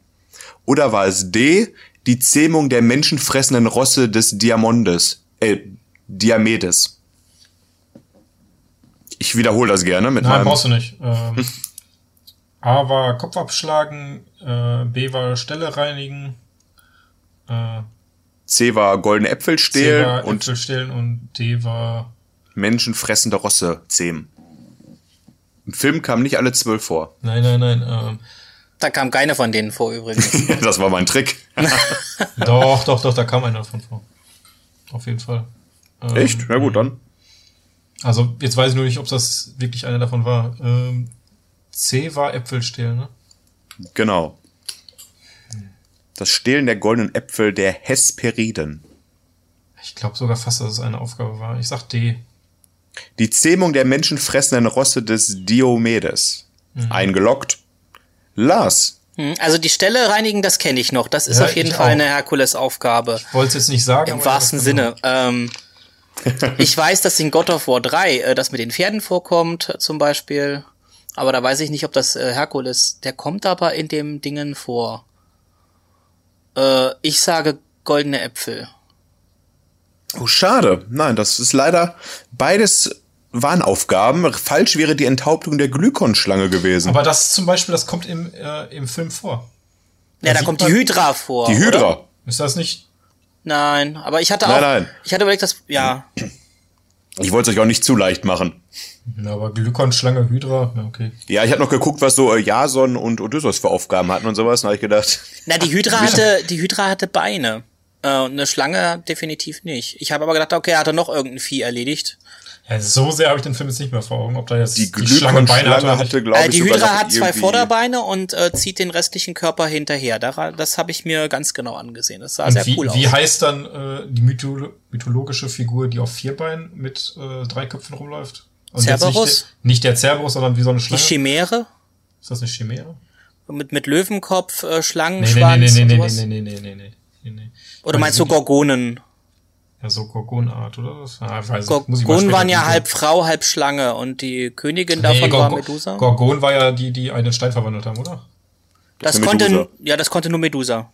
Oder war es D, die Zähmung der menschenfressenden Rosse des Diamondes, äh, Diamedes? Ich wiederhole das gerne mit Nein, meinem... brauchst du nicht. Ähm, A war Kopf abschlagen, äh, B war Stelle reinigen. Äh, C war goldene Äpfel C stehlen war und Äpfel stehlen und D war. menschenfressende Rosse zähmen. Im Film kamen nicht alle zwölf vor. Nein, nein, nein. Ähm, Da kam keine von denen vor übrigens. das war mein Trick. doch, doch, doch, da kam einer davon vor. Auf jeden Fall. Ähm, Echt? Na gut, dann. Also, jetzt weiß ich nur nicht, ob das wirklich einer davon war. Ähm, C war Äpfel stehlen, ne? Genau. Das Stehlen der goldenen Äpfel der Hesperiden. Ich glaube sogar fast, dass es eine Aufgabe war. Ich sag D. Die Zähmung der menschenfressenden Rosse des Diomedes. Eingeloggt. Lars. Hm, Also die Stelle reinigen, das kenne ich noch. Das ist Ja, auf jeden Fall auch. eine Herkulesaufgabe. Ich wollte es jetzt nicht sagen. Im wahrsten das- Sinne. Ähm, ich weiß, dass in God of War 3 äh, das mit den Pferden vorkommt, äh, zum Beispiel. Aber da weiß ich nicht, ob das äh, Herkules. Der kommt aber in dem Dingen vor. Äh, ich sage goldene Äpfel. Oh, schade. Nein, das ist leider beides Warnaufgaben. Falsch wäre die Enthauptung der Glykonschlange gewesen. Aber das zum Beispiel, das kommt im, äh, im Film vor. Ja, da sieht kommt die Hydra vor. die Hydra. Oder? Ist das nicht? Nein, aber ich hatte auch. Nein, nein. Ich hatte überlegt, dass. Ja. Ich wollte es euch auch nicht zu leicht machen. Ja, aber Glykonschlange, Hydra, ja, okay. Ja, ich hatte noch geguckt, was so äh, Jason und Odysseus für Aufgaben hatten und sowas. Da habe ich gedacht, Na, die Hydra hatte, die Hydra hatte Beine. Äh, und eine Schlange definitiv nicht. Ich habe aber gedacht, okay, er hatte noch irgendein Vieh erledigt. Ja, so sehr habe ich den Film jetzt nicht mehr vor Augen, ob da jetzt die Schlange Beine hat Glykonschlange oder hatte, nicht. glaube Äh, ich, die Hydra hat zwei Vorderbeine und äh, zieht den restlichen Körper hinterher. Da, das habe ich mir ganz genau angesehen. Das sah Und sehr wie, cool wie aus. heißt dann äh, die mytholo mythologische Figur, die auf vier Beinen mit äh, drei Köpfen rumläuft? Und jetzt Cerberus? Nicht, der- nicht der Cerberus, sondern wie so eine Die Schlange. Chimäre Ist das eine Chimäre? mit, mit Löwenkopf, äh, Nee, nee, nee, Schlangenschwanz nee, nee, nee, nee, nee, nee, nee, nee, nee, nee. Oder meinst du Gorgonen? Ja, so Gorgonart, oder? Ah, ich weiß ich Gorgonen waren ja halb Frau, halb Schlange und die Königin Nee, davon war Medusa. Gorgon war ja die, die einen Stein verwandelt haben, oder? das konnte, ja, das konnte nur Medusa.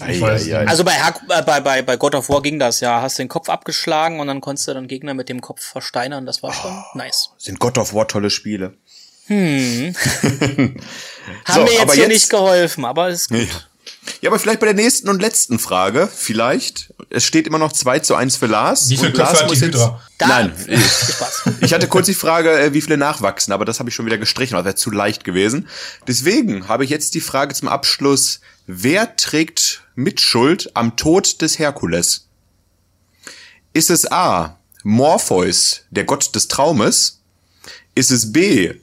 Ei, ei, ei. Also bei, äh, bei, bei, bei God of War ging das ja. Hast den Kopf abgeschlagen und dann konntest du dann Gegner mit dem Kopf versteinern. Das war schon Oh. nice. Sind God of War tolle Spiele. Haben So, mir jetzt aber so jetzt- nicht geholfen, aber ist gut. Ja, aber vielleicht bei der nächsten und letzten Frage, vielleicht. Es steht immer noch 2 zu 1 für Lars. Wie Köpfe Lars hat die muss jetzt- Nein, Viel ich hatte kurz die Frage, äh, wie viele nachwachsen, aber das habe ich schon wieder gestrichen, das wäre zu leicht gewesen. Deswegen habe ich jetzt die Frage zum Abschluss, wer trägt Mitschuld am Tod des Herkules? Ist es A, Morpheus, der Gott des Traumes? Ist es B,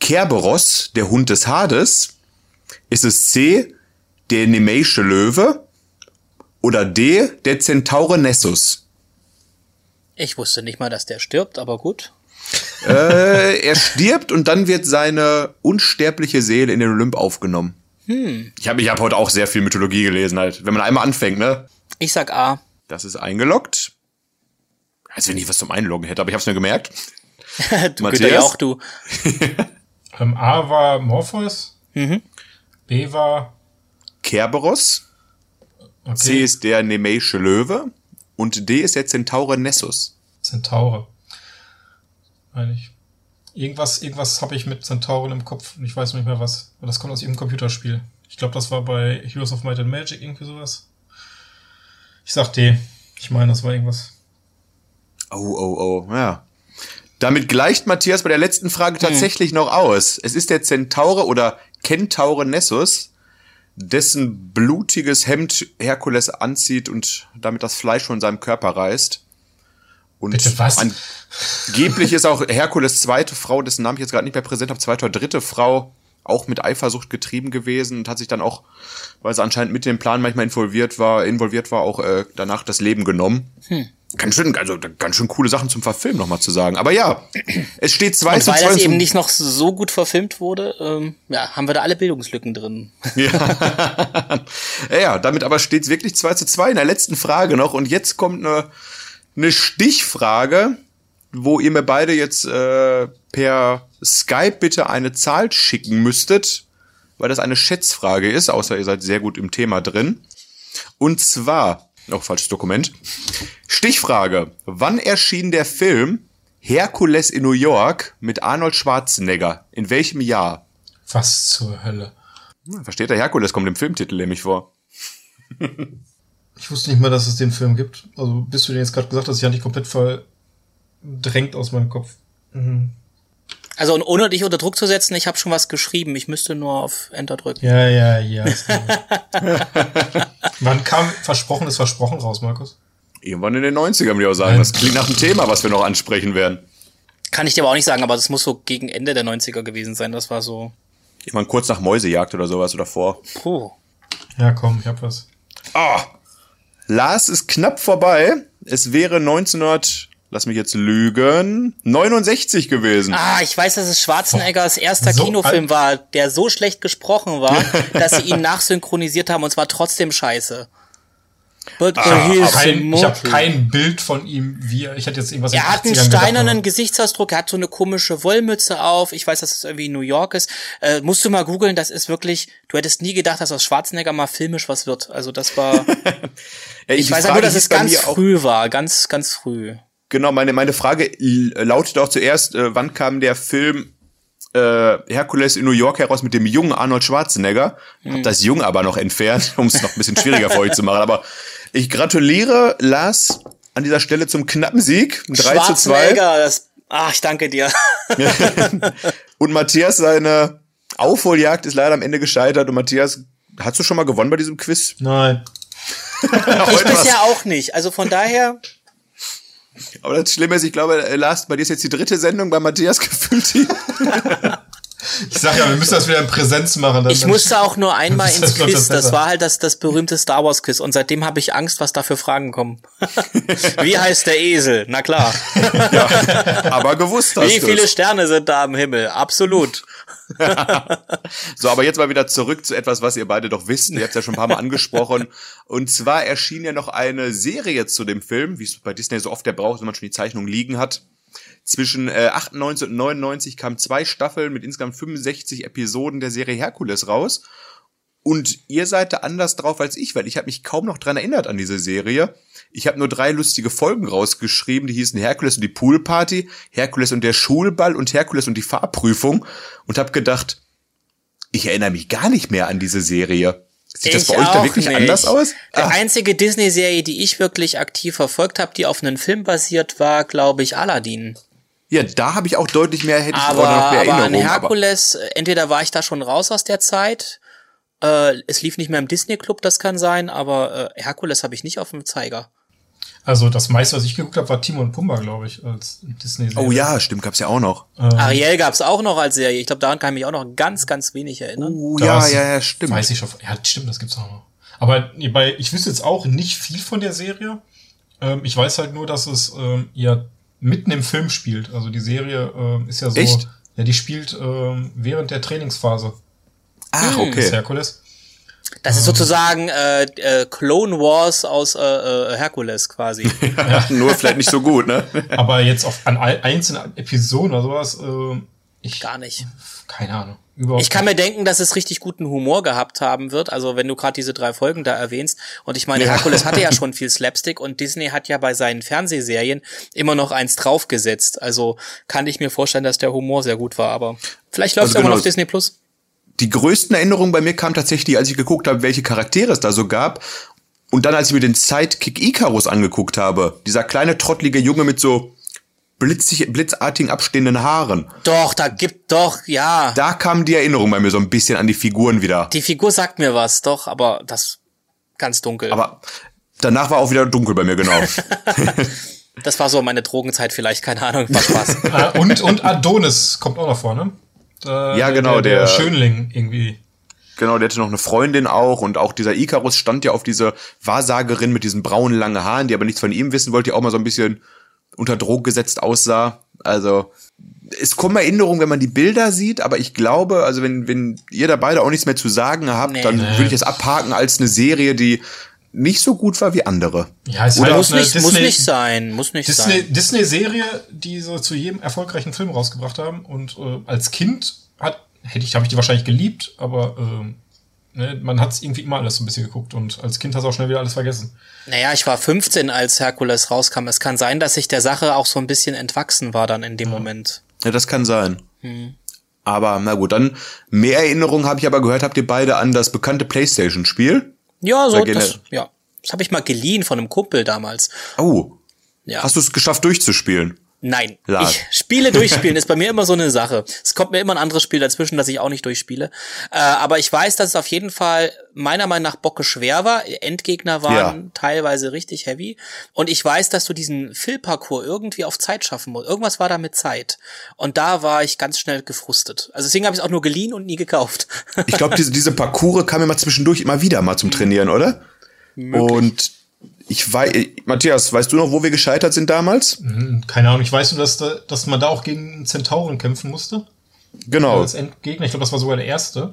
Kerberos, der Hund des Hades? Ist es C, der Nemeische Löwe? Oder D, der Zentaure Nessus? Ich wusste nicht mal, dass der stirbt, aber gut. Äh, er stirbt und dann wird seine unsterbliche Seele in den Olymp aufgenommen. Ich habe ich hab heute auch sehr viel Mythologie gelesen, halt. Wenn man einmal anfängt, ne? Ich sag A. Das ist eingeloggt. Als wenn ich was zum Einloggen hätte, aber ich habe es mir gemerkt. du Matthias? Ja auch du. Ähm, A war Morpheus. B war. Kerberos. Okay, C ist der Nemeische Löwe. Und D ist der Zentaure Nessus. Zentaure. Meine ich. Irgendwas, irgendwas habe ich mit Zentauren im Kopf und ich weiß nicht mehr was. Aber das kommt aus irgendeinem Computerspiel. Ich glaube, das war bei Heroes of Might and Magic irgendwie sowas. Ich sag D. Ich meine, das war irgendwas. Oh, oh, oh, ja. Damit gleicht Matthias bei der letzten Frage tatsächlich noch aus. Es ist der Zentaure oder Kentaure Nessus, dessen blutiges Hemd Herkules anzieht und damit das Fleisch von seinem Körper reißt. Und Bitte was? angeblich ist auch Herkules zweite Frau, dessen Namen ich jetzt gerade nicht mehr präsent habe, zweite oder dritte Frau, auch mit Eifersucht getrieben gewesen und hat sich dann auch, weil sie anscheinend mit dem Plan manchmal involviert war, involviert war, auch äh, danach das Leben genommen. Ganz schön, also ganz schön coole Sachen zum Verfilmen nochmal zu sagen. Aber ja, es steht 2 Und zu weil 2 das zum- eben nicht noch so gut verfilmt wurde, ähm, ja, haben wir da alle Bildungslücken drin. Ja. ja, damit aber steht es wirklich 2 zu 2 in der letzten Frage noch. Und jetzt kommt eine, eine Stichfrage, wo ihr mir beide jetzt äh, per Skype bitte eine Zahl schicken müsstet, weil das eine Schätzfrage ist, außer ihr seid sehr gut im Thema drin. Und zwar, auch falsches Dokument, Stichfrage, wann erschien der Film Herkules in New York mit Arnold Schwarzenegger? In welchem Jahr? Was zur Hölle? Hm, Versteht der Herkules kommt im Filmtitel nämlich vor. Ich wusste nicht mal, dass es den Film gibt. Also bis du den jetzt gerade gesagt hast, ich hatte dich komplett verdrängt aus meinem Kopf. Mhm. Also und ohne dich unter Druck zu setzen, ich habe schon was geschrieben. Ich müsste nur auf Enter drücken. Ja, ja, ja. Wann kam Versprochen ist Versprochen raus, Markus? Irgendwann in den 90ern, würde ich auch sagen. Das klingt nach einem Thema, was wir noch ansprechen werden. Kann ich dir aber auch nicht sagen, aber das muss so gegen Ende der 90er gewesen sein. Das war so. Ich meine, kurz nach Mäusejagd oder sowas oder vor. Puh. Ja, komm, ich hab was. Ah, Lars ist knapp vorbei. Es wäre 1900, lass mich jetzt lügen, 69 gewesen. Ah, ich weiß, dass es Schwarzeneggers erster so Kinofilm war, der so schlecht gesprochen war, dass sie ihn nachsynchronisiert haben und zwar trotzdem scheiße. But ah, kein, ich habe kein Bild von ihm, wie er, ich hätte jetzt irgendwas Er hat einen steinernen Gesichtsausdruck, er hat so eine komische Wollmütze auf. Ich weiß, dass es irgendwie in New York ist. Äh, musst du mal googeln, das ist wirklich, du hättest nie gedacht, dass aus Schwarzenegger mal filmisch was wird. Also das war. ja, ich, weiß ja nur, dass es ganz früh war, ganz, ganz früh. Genau, meine, meine Frage lautet auch zuerst, äh, wann kam der Film äh, Herkules in New York heraus mit dem jungen Arnold Schwarzenegger. Hm. Hab das Jung aber noch entfernt, um es noch ein bisschen schwieriger für euch zu machen. Aber ich gratuliere Lars an dieser Stelle zum knappen Sieg. 3 zu 2. Das, ach, ich danke dir. und Matthias, seine Aufholjagd ist leider am Ende gescheitert. Und Matthias, hast du schon mal gewonnen bei diesem Quiz? Nein. ich bisher auch nicht. Also von daher. Aber das Schlimme ist, ich glaube, Lars, bei dir ist jetzt die dritte Sendung bei Matthias gefühlt. Ich sag ja, wir müssen das wieder in Präsenz machen. ich musste auch nur einmal ins Quiz. Das war halt das, das berühmte Star Wars Quiz. Und seitdem habe ich Angst, was da für Fragen kommen. Wie heißt der Esel? Na klar. ja, aber gewusst hast Wie viele Sterne sind da am Himmel? Absolut. so, aber jetzt mal wieder zurück zu etwas, was ihr beide doch wisst. Ihr habt es ja schon ein paar Mal angesprochen. Und zwar erschien ja noch eine Serie zu dem Film, wie es bei Disney so oft der braucht, wenn man schon die Zeichnung liegen hat. Zwischen äh, 98 und 99 kamen zwei Staffeln mit insgesamt 65 Episoden der Serie Herkules raus. Und ihr seid da anders drauf als ich, weil ich habe mich kaum noch dran erinnert an diese Serie. Ich habe nur drei lustige Folgen rausgeschrieben, die hießen Herkules und die Poolparty, Herkules und der Schulball und Herkules und die Fahrprüfung und habe gedacht, ich erinnere mich gar nicht mehr an diese Serie. Sieht ich das bei euch da wirklich nicht. anders aus? Die einzige Disney-Serie, die ich wirklich aktiv verfolgt habe, die auf einen Film basiert war, glaube ich, Aladdin. Ja, da habe ich auch deutlich mehr, hätte aber, ich noch mehr aber Erinnerung. An Herkules, aber entweder war ich da schon raus aus der Zeit, äh, es lief nicht mehr im Disney Club, das kann sein, aber äh, Herkules habe ich nicht auf dem Zeiger. Also das meiste, was ich geguckt habe, war Timo und Pumba, glaube ich, als Disney-Serie. Oh ja, stimmt, gab's ja auch noch. Ähm, Ariel gab's auch noch als Serie. Ich glaube, daran kann ich mich auch noch ganz, ganz wenig erinnern. Oh ja, ja, ja, stimmt. Weiß ich schon. Ja, stimmt, das gibt's auch noch. Aber bei, ich wüsste jetzt auch nicht viel von der Serie. Ähm, ich weiß halt nur, dass es ähm, ja mitten im Film spielt. Also die Serie äh, ist ja so. Echt? Ja, die spielt äh, während der Trainingsphase. Ach, okay. Des Herkules. Das ist ähm. sozusagen äh, äh, Clone Wars aus äh, äh, Herkules quasi. ja, nur vielleicht nicht so gut, ne? Aber jetzt auf an einzelnen Episoden oder sowas, äh, ich gar nicht. Keine Ahnung. Überhaupt ich kann mir denken, dass es richtig guten Humor gehabt haben wird. Also wenn du gerade diese drei Folgen da erwähnst. Und ich meine, ja. Herkules hatte ja schon viel Slapstick und Disney hat ja bei seinen Fernsehserien immer noch eins draufgesetzt. Also kann ich mir vorstellen, dass der Humor sehr gut war. Aber vielleicht läuft also es genau. auf Disney Plus. Die größten Erinnerungen bei mir kamen tatsächlich, als ich geguckt habe, welche Charaktere es da so gab. Und dann, als ich mir den Sidekick Icarus angeguckt habe, dieser kleine trottlige Junge mit so blitzig, blitzartigen abstehenden Haaren. Doch, da gibt doch, ja. Da kam die Erinnerung bei mir so ein bisschen an die Figuren wieder. Die Figur sagt mir was, doch, aber das ganz dunkel. Aber danach war auch wieder dunkel bei mir, genau. das war so meine Drogenzeit vielleicht, keine Ahnung, war Spaß. Ah, und, und Adonis kommt auch noch vor, ne? Da, ja, genau, der, der, der Schönling irgendwie. Genau, der hatte noch eine Freundin auch und auch dieser Icarus stand ja auf diese Wahrsagerin mit diesen braunen langen Haaren, die aber nichts von ihm wissen wollte, die auch mal so ein bisschen unter Druck gesetzt aussah. Also es kommen Erinnerungen, wenn man die Bilder sieht, aber ich glaube, also wenn, wenn ihr da beide auch nichts mehr zu sagen habt, nee. dann würde ich es abhaken als eine Serie, die nicht so gut war wie andere. Ja, es Oder muss, nicht, Disney, muss nicht sein, muss nicht Disney, sein. Disney-Serie, die so zu jedem erfolgreichen Film rausgebracht haben und äh, als Kind hat, hätte ich, habe ich die wahrscheinlich geliebt, aber äh, ne, man hat irgendwie immer alles so ein bisschen geguckt und als Kind hast du auch schnell wieder alles vergessen. Naja, ich war 15, als Herkules rauskam. Es kann sein, dass ich der Sache auch so ein bisschen entwachsen war dann in dem ja. Moment. Ja, das kann sein. Hm. Aber na gut, dann mehr Erinnerungen habe ich aber gehört, habt ihr beide an das bekannte PlayStation-Spiel? Ja, so, das, ja. Das habe ich mal geliehen von einem Kumpel damals. Oh. Ja. Hast du es geschafft durchzuspielen? Nein, Lad. ich spiele durchspielen ist bei mir immer so eine Sache. Es kommt mir immer ein anderes Spiel dazwischen, das ich auch nicht durchspiele. Äh, aber ich weiß, dass es auf jeden Fall meiner Meinung nach Bocke schwer war. Endgegner waren Ja. teilweise richtig heavy. Und ich weiß, dass du diesen Fill-Parcours irgendwie auf Zeit schaffen musst. Irgendwas war da mit Zeit. Und da war ich ganz schnell gefrustet. Also deswegen habe ich es auch nur geliehen und nie gekauft. Ich glaube, diese, diese Parcours kamen immer zwischendurch immer wieder mal zum Trainieren, oder? Und ich weiß, Matthias, weißt du noch, wo wir gescheitert sind damals? Hm, Keine Ahnung, ich weiß nur, dass, da, dass man da auch gegen einen Zentauren kämpfen musste. Genau, Als Endgegner. Ich glaube, das war sogar der erste.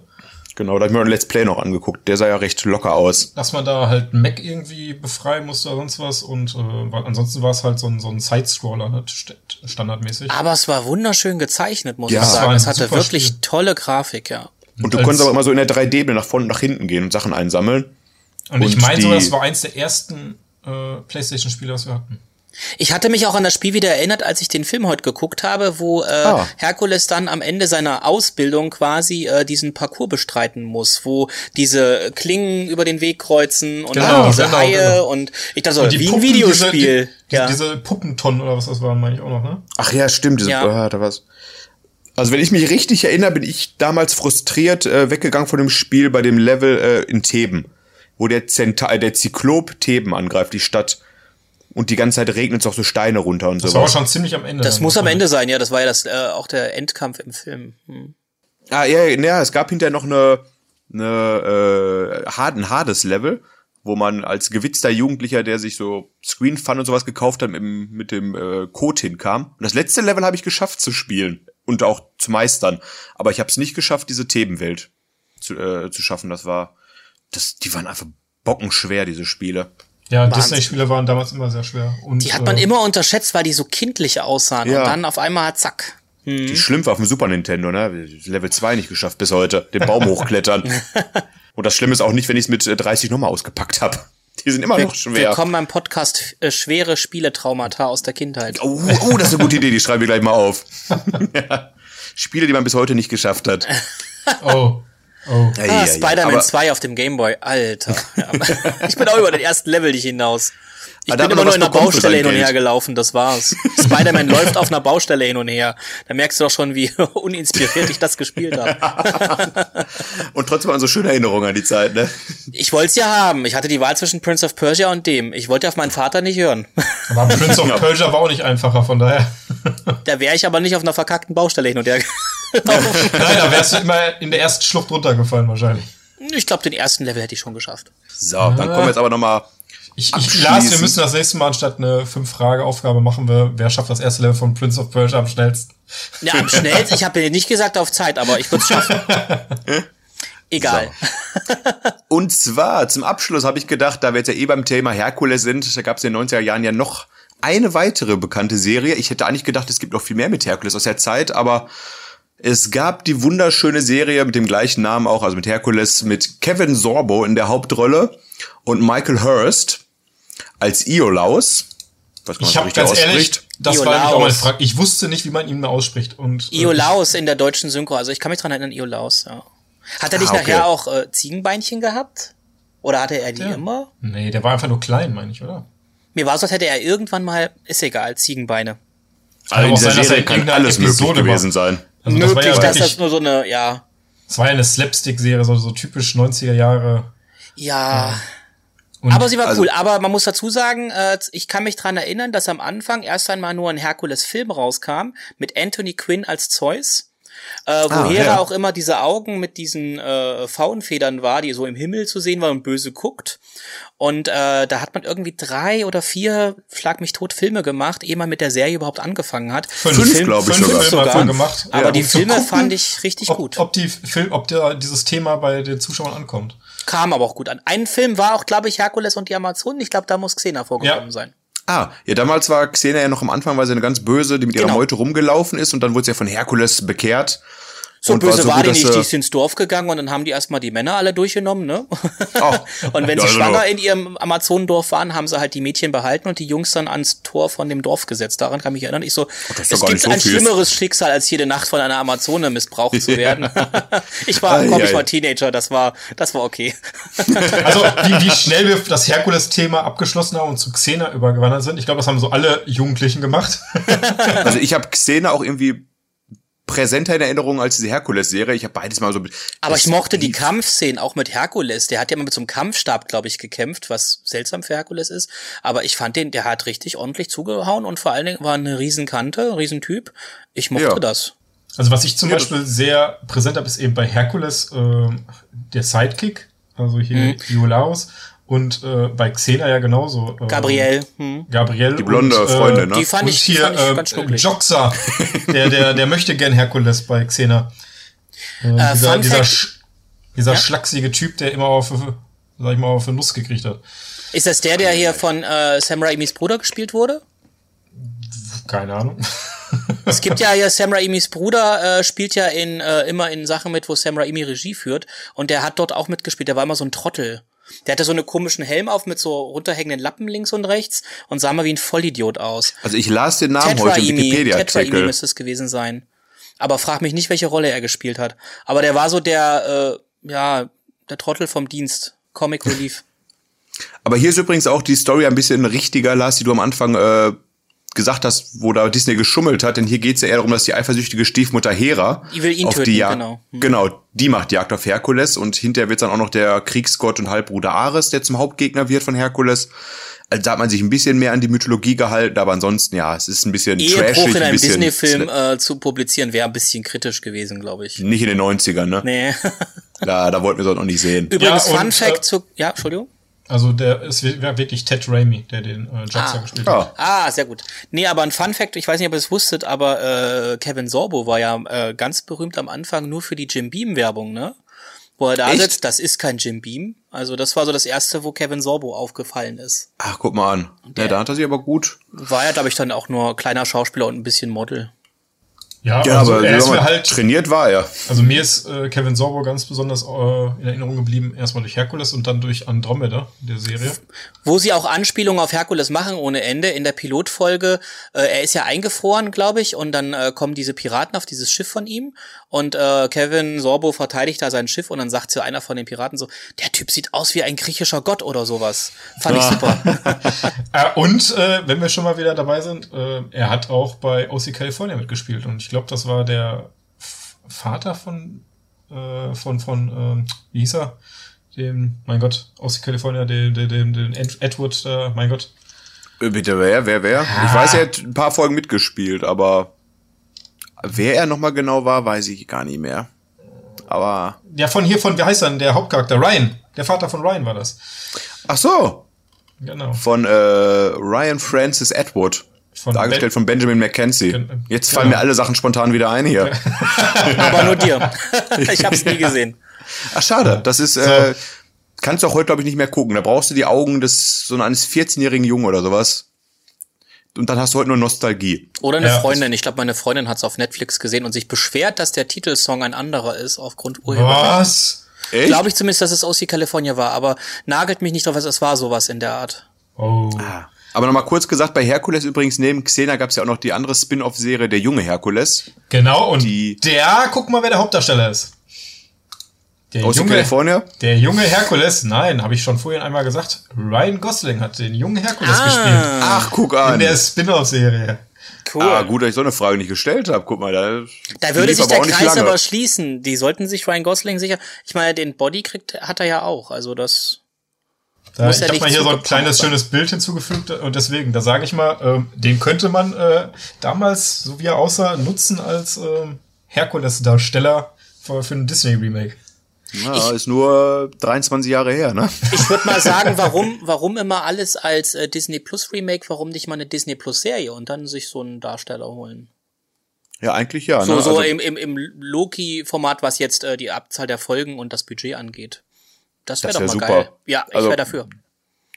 genau, da habe ich mir ein Let's Play noch angeguckt. Der sah ja recht locker aus. Dass man da halt einen Mac irgendwie befreien musste oder sonst was. Und äh, ansonsten war es halt so ein, so ein Side-Scroller, ne, st standardmäßig. Aber es war wunderschön gezeichnet, muss Ja. ich sagen. Es hatte wirklich Spiel. tolle Grafik, ja. Und du als- konntest aber immer so in der 3D nach vorne und nach hinten gehen und Sachen einsammeln. Und ich und meine sogar, die- das war eins der ersten äh, PlayStation-Spiele, was wir hatten. Ich hatte mich auch an das Spiel wieder erinnert, als ich den Film heute geguckt habe, wo äh, Ah. Herkules dann am Ende seiner Ausbildung quasi äh, diesen Parcours bestreiten muss, wo diese Klingen über den Weg kreuzen und Genau, dann diese genau, Haie genau. und ich dachte so, Und wie ein Puppen, Videospiel. Diese, die, ja. diese Puppentonnen oder was das waren, meine ich auch noch, ne? Ach ja, stimmt. Diese, Ja. Ah, da war's. Also wenn ich mich richtig erinnere, bin ich damals frustriert äh, weggegangen von dem Spiel bei dem Level äh, in Theben, wo der, Zenta äh, der Zyklop Theben angreift, die Stadt. Und die ganze Zeit regnet es auch so Steine runter und Das war aber schon ziemlich am Ende. das muss am Ende sein, ja, das war ja das äh, auch der Endkampf im Film. Hm. Ah, ja, ja, es gab hinterher noch eine, eine äh, Hard- ein Hades-Level, wo man als gewitzter Jugendlicher, der sich so Screen Fun und sowas gekauft hat, mit, dem- mit dem äh, Code hinkam. Und das letzte Level habe ich geschafft zu spielen und auch zu meistern. Aber ich habe es nicht geschafft, diese Themenwelt zu, äh, zu schaffen. Das war, das, die waren einfach bockenschwer, diese Spiele. Ja. Disney-Spiele waren damals immer sehr schwer. Und, Die hat man äh, immer unterschätzt, weil die so kindlich aussahen Ja. und dann auf einmal zack. Die Schlümpfe auf dem Super Nintendo, ne? Level 2 nicht geschafft bis heute. Den Baum hochklettern. und das Schlimme ist auch nicht, wenn ich es mit äh, 30 nochmal ausgepackt habe. Die sind immer noch schwer. Willkommen beim Podcast äh, schwere Spieletraumata aus der Kindheit. Oh, oh, das ist eine gute Idee, die schreiben wir gleich mal auf. ja. Spiele, die man bis heute nicht geschafft hat. Oh. Oh. Ah, ja, ja. Spider-Man Aber 2 auf dem Gameboy, Alter. Ja. ich bin auch über den ersten Level nicht hinaus. Ich bin immer nur in einer Baustelle hin und her gelaufen, das war's. Spider-Man läuft auf einer Baustelle hin und her. Da merkst du doch schon, wie uninspiriert ich das gespielt habe. Und trotzdem waren so schöne Erinnerungen an die Zeit, ne? Ich wollte es ja haben. Ich hatte die Wahl zwischen Prince of Persia und dem. Ich wollte auf meinen Vater nicht hören. Aber Prince of. Persia war auch nicht einfacher, von daher. Da wäre ich aber nicht auf einer verkackten Baustelle hin und her. Nein, da wärst du immer in der ersten Schlucht runtergefallen, wahrscheinlich. ich glaube, den ersten Level hätte ich schon geschafft. So, dann kommen wir jetzt aber nochmal. Ich, ich. Lars, wir müssen das nächste Mal anstatt eine Fünf-Frage-Aufgabe machen wir, wer schafft das erste Level von Prince of Persia am schnellsten? Ja, am schnellsten. Ich habe dir nicht gesagt auf Zeit, aber ich würde es schaffen. Egal. Und zwar, zum Abschluss habe ich gedacht, da wir jetzt ja eh beim Thema Herkules sind, da gab es in den 90er Jahren ja noch eine weitere bekannte Serie. Ich hätte eigentlich gedacht, es gibt noch viel mehr mit Herkules aus der Zeit, aber es gab die wunderschöne Serie mit dem gleichen Namen auch, also mit Herkules, mit Kevin Sorbo in der Hauptrolle und Michael Hurst als Iolaus. Was man Ich so habe richtig ganz ehrlich, ausspricht. das war nämlich auch meine Iolaus. Frage. Ich wusste nicht, wie man ihn ausspricht. Und, äh, Iolaus in der deutschen Synchro. Also ich kann mich dran erinnern, Iolaus, ja. Hat er nicht Ah, okay. nachher auch äh, Ziegenbeinchen gehabt? Oder hatte er die Ja. immer? Nee, der war einfach nur klein, meine ich, oder? Mir war so, als hätte er irgendwann mal, ist egal, Ziegenbeine. Also in dieser sein, dass er Serie kann alles möglich Episode gewesen war. sein. Also das war Möglich, ja dass wirklich, das nur so eine, ja. das war ja eine Slapstick-Serie, so, so typisch 90er Jahre. Ja. Und aber sie war also- cool. Aber man muss dazu sagen, äh, ich kann mich dran erinnern, dass am Anfang erst einmal nur ein Herkules-Film rauskam mit Anthony Quinn als Zeus. Äh, Ah, Hera ja. auch immer diese Augen mit diesen äh, Faunfedern war, die so im Himmel zu sehen war und böse guckt. Und äh, da hat man irgendwie drei oder vier, schlag mich tot, Filme gemacht, ehe man mit der Serie überhaupt angefangen hat. Fünf, Die Film- glaub ich fünf sogar. Filme man gemacht. Aber Ja, die um Filme gucken, fand ich richtig ob, gut. Ob, die Film, ob der, dieses Thema bei den Zuschauern ankommt. Kam aber auch gut an. Ein Film war auch, glaube ich, Herkules und die Amazonen. Ich glaube, da muss Xena vorgekommen Ja. sein. Ah, ja, damals war Xena ja noch am Anfang, weil sie eine ganz böse, die mit ihrer Genau. Meute rumgelaufen ist und dann wurde sie ja von Herkules bekehrt. So Und böse so war die nicht, die ist ins Dorf gegangen und dann haben die erstmal die Männer alle durchgenommen, ne? Oh. und wenn Ja, sie genau. schwanger in ihrem Amazonendorf waren, haben sie halt die Mädchen behalten und die Jungs dann ans Tor von dem Dorf gesetzt. Daran kann ich mich erinnern. Ich so, ist doch es gibt so ein schlimmeres Schicksal, als jede Nacht von einer Amazone missbraucht zu werden. ich war, komm, ich war Teenager, das war, das war okay. Also, wie, wie schnell wir das Herkules-Thema abgeschlossen haben und zu Xena übergewandert sind. Ich glaube, das haben so alle Jugendlichen gemacht. Also ich habe Xena auch irgendwie präsenter in Erinnerung als diese Herkules-Serie. Ich habe beides mal so. Aber ich mochte die Kampfszenen auch mit Herkules. Der hat ja mal mit so einem Kampfstab, glaube ich, gekämpft, was seltsam für Herkules ist. Aber ich fand den, der hat richtig ordentlich zugehauen und vor allen Dingen war eine Riesenkante, ein Riesentyp. Ich mochte Ja. das. Also, was ich zum Ja, Beispiel sehr präsent habe, ist eben bei Herkules ähm, der Sidekick, also hier Iolaus. Und äh, bei Xena ja genauso. ähm, Gabrielle. Hm. Gabrielle. Die blonde und, Freundin, ne? Die fand und ich, hier fand ich äh, ganz schnucklig. Joxer, der, der, der möchte gern Herkules bei Xena. Äh, dieser Fun dieser, Fact- sch dieser Ja? schlachsige Typ, der immer auf, sag ich mal, auf eine Nuss gekriegt hat. Ist das der, der hier von äh, Sam Raimis Bruder gespielt wurde? Keine Ahnung. Es gibt ja hier Sam Raimis Bruder äh, spielt ja in äh, immer in Sachen mit, wo Sam Raimi Regie führt und der hat dort auch mitgespielt. Der war immer so ein Trottel. Der hatte so einen komischen Helm auf mit so runterhängenden Lappen links und rechts und sah mal wie ein Vollidiot aus. Also ich las den Namen Ted heute im Wikipedia-Artikel. müsste es gewesen sein. Aber frag mich nicht, welche Rolle er gespielt hat. Aber der war so der, äh, ja, der Trottel vom Dienst. Comic Relief. Aber hier ist übrigens auch die Story ein bisschen richtiger, Lars, die du am Anfang äh, gesagt hast, wo da Disney geschummelt hat. Denn hier geht's ja eher darum, dass die eifersüchtige Stiefmutter Hera Die will ihn auf töten, die Jagd, genau. Hm. genau, die macht Jagd auf Herkules und hinterher wird's dann auch noch der Kriegsgott und Halbbruder Ares, der zum Hauptgegner wird von Herkules. Also da hat man sich ein bisschen mehr an die Mythologie gehalten, aber ansonsten, ja, es ist ein bisschen Ehebruch trashig, in ein einem bisschen Disney-Film äh, zu publizieren, wäre ein bisschen kritisch gewesen, glaube ich. nicht in den 90ern, ne? Nee. Da, da wollten wir es noch nicht sehen. Übrigens, Ja, Fun Fact äh, zu. Ja, Entschuldigung. Also der ist wir- wirklich Ted Raimi, der den äh, Joxer Ah. gespielt hat. Ja. Ah, sehr gut. Nee, aber ein Fun Fact, ich weiß nicht, ob ihr es wusstet, aber äh, Kevin Sorbo war ja äh, ganz berühmt am Anfang nur für die Jim Beam Werbung, ne? Wo er da Echt? sitzt, das ist kein Jim Beam. Also das war so das erste, wo Kevin Sorbo aufgefallen ist. Ach, guck mal an. Ja, da hat er sich aber gut. War ja, glaube ich, dann auch nur kleiner Schauspieler und ein bisschen Model. Ja, Ja, also aber er ist mir mal, halt, trainiert war er. also mir ist äh, Kevin Sorbo ganz besonders äh, in Erinnerung geblieben, erstmal durch Herkules und dann durch Andromeda, der Serie. Wo sie auch Anspielungen auf Herkules machen ohne Ende. In der Pilotfolge, äh, er ist ja eingefroren, glaube ich, und dann äh, kommen diese Piraten auf dieses Schiff von ihm und äh, Kevin Sorbo verteidigt da sein Schiff und dann sagt so einer von den Piraten so, der Typ sieht aus wie ein griechischer Gott oder sowas. Fand ich super. Äh, und äh, wenn wir schon mal wieder dabei sind, äh, er hat auch bei OC California mitgespielt und ich glaube, das war der Vater von äh, von von ähm, wie hieß er? Dem, mein Gott, OC California, den, den Ed- Edward, äh, mein Gott. Äh, Bitte, wer, wer, wer? Ich weiß, er hat ein paar Folgen mitgespielt, aber wer er nochmal genau war, weiß ich gar nicht mehr. Aber, Ja, von hier, von, wie heißt er denn, der Hauptcharakter? Ryan. Der Vater von Ryan war das. ach so, Genau. von äh, Ryan Francis Atwood. Von dargestellt von Benjamin McKenzie. Gen- Jetzt genau. fallen mir alle Sachen spontan wieder ein hier. aber nur dir. ich hab's nie gesehen. Ach, schade. Das ist, äh, kannst du auch heute, glaube ich, nicht mehr gucken. Da brauchst du die Augen des, so eines 14-jährigen Jungen oder sowas. Und dann hast du heute nur Nostalgie. Oder eine Ja, Freundin. Ich glaube, meine Freundin hat's auf Netflix gesehen und sich beschwert, dass der Titelsong ein anderer ist aufgrund Urheberrecht. Was? Echt? Glaube ich zumindest, dass es OC California war, aber nagelt mich nicht drauf, es war sowas in der Art. Oh. Ah. Aber nochmal kurz gesagt, bei Herkules übrigens neben Xena gab es ja auch noch die andere Spin-off-Serie, der junge Herkules. Genau, und Die- der, guck mal, wer der Hauptdarsteller ist. Der Aus junge, California. der junge Herkules, nein, habe ich schon vorhin einmal gesagt, Ryan Gosling hat den jungen Herkules Ah. gespielt. Ach, guck In an. der Spin-off-Serie. Cool. Ah, gut, dass ich so eine Frage nicht gestellt habe. Guck mal, da, da würde sich aber der auch nicht Kreis lange. aber schließen. Die sollten sich Ryan Gosling sicher. Ich meine, den Body kriegt, hat er ja auch. Also das. Da, Muss ich ja habe mal hier so ein kleines, sein. schönes Bild hinzugefügt und deswegen, da sage ich mal, ähm, den könnte man äh, damals, so wie er aussah, nutzen als ähm, Herkules-Darsteller für, für ein Disney-Remake. Ja, ist nur 23 Jahre her, ne? Ich würde mal sagen, warum, warum immer alles als äh, Disney Plus Remake, warum nicht mal eine Disney Plus Serie und dann sich so einen Darsteller holen? Ja, eigentlich ja. So, ne? so also, im, im, im Loki-Format, was jetzt äh, die Abzahl der Folgen und das Budget angeht. Das wäre Das doch mal wär super. geil. Ja, ich Also- wäre dafür.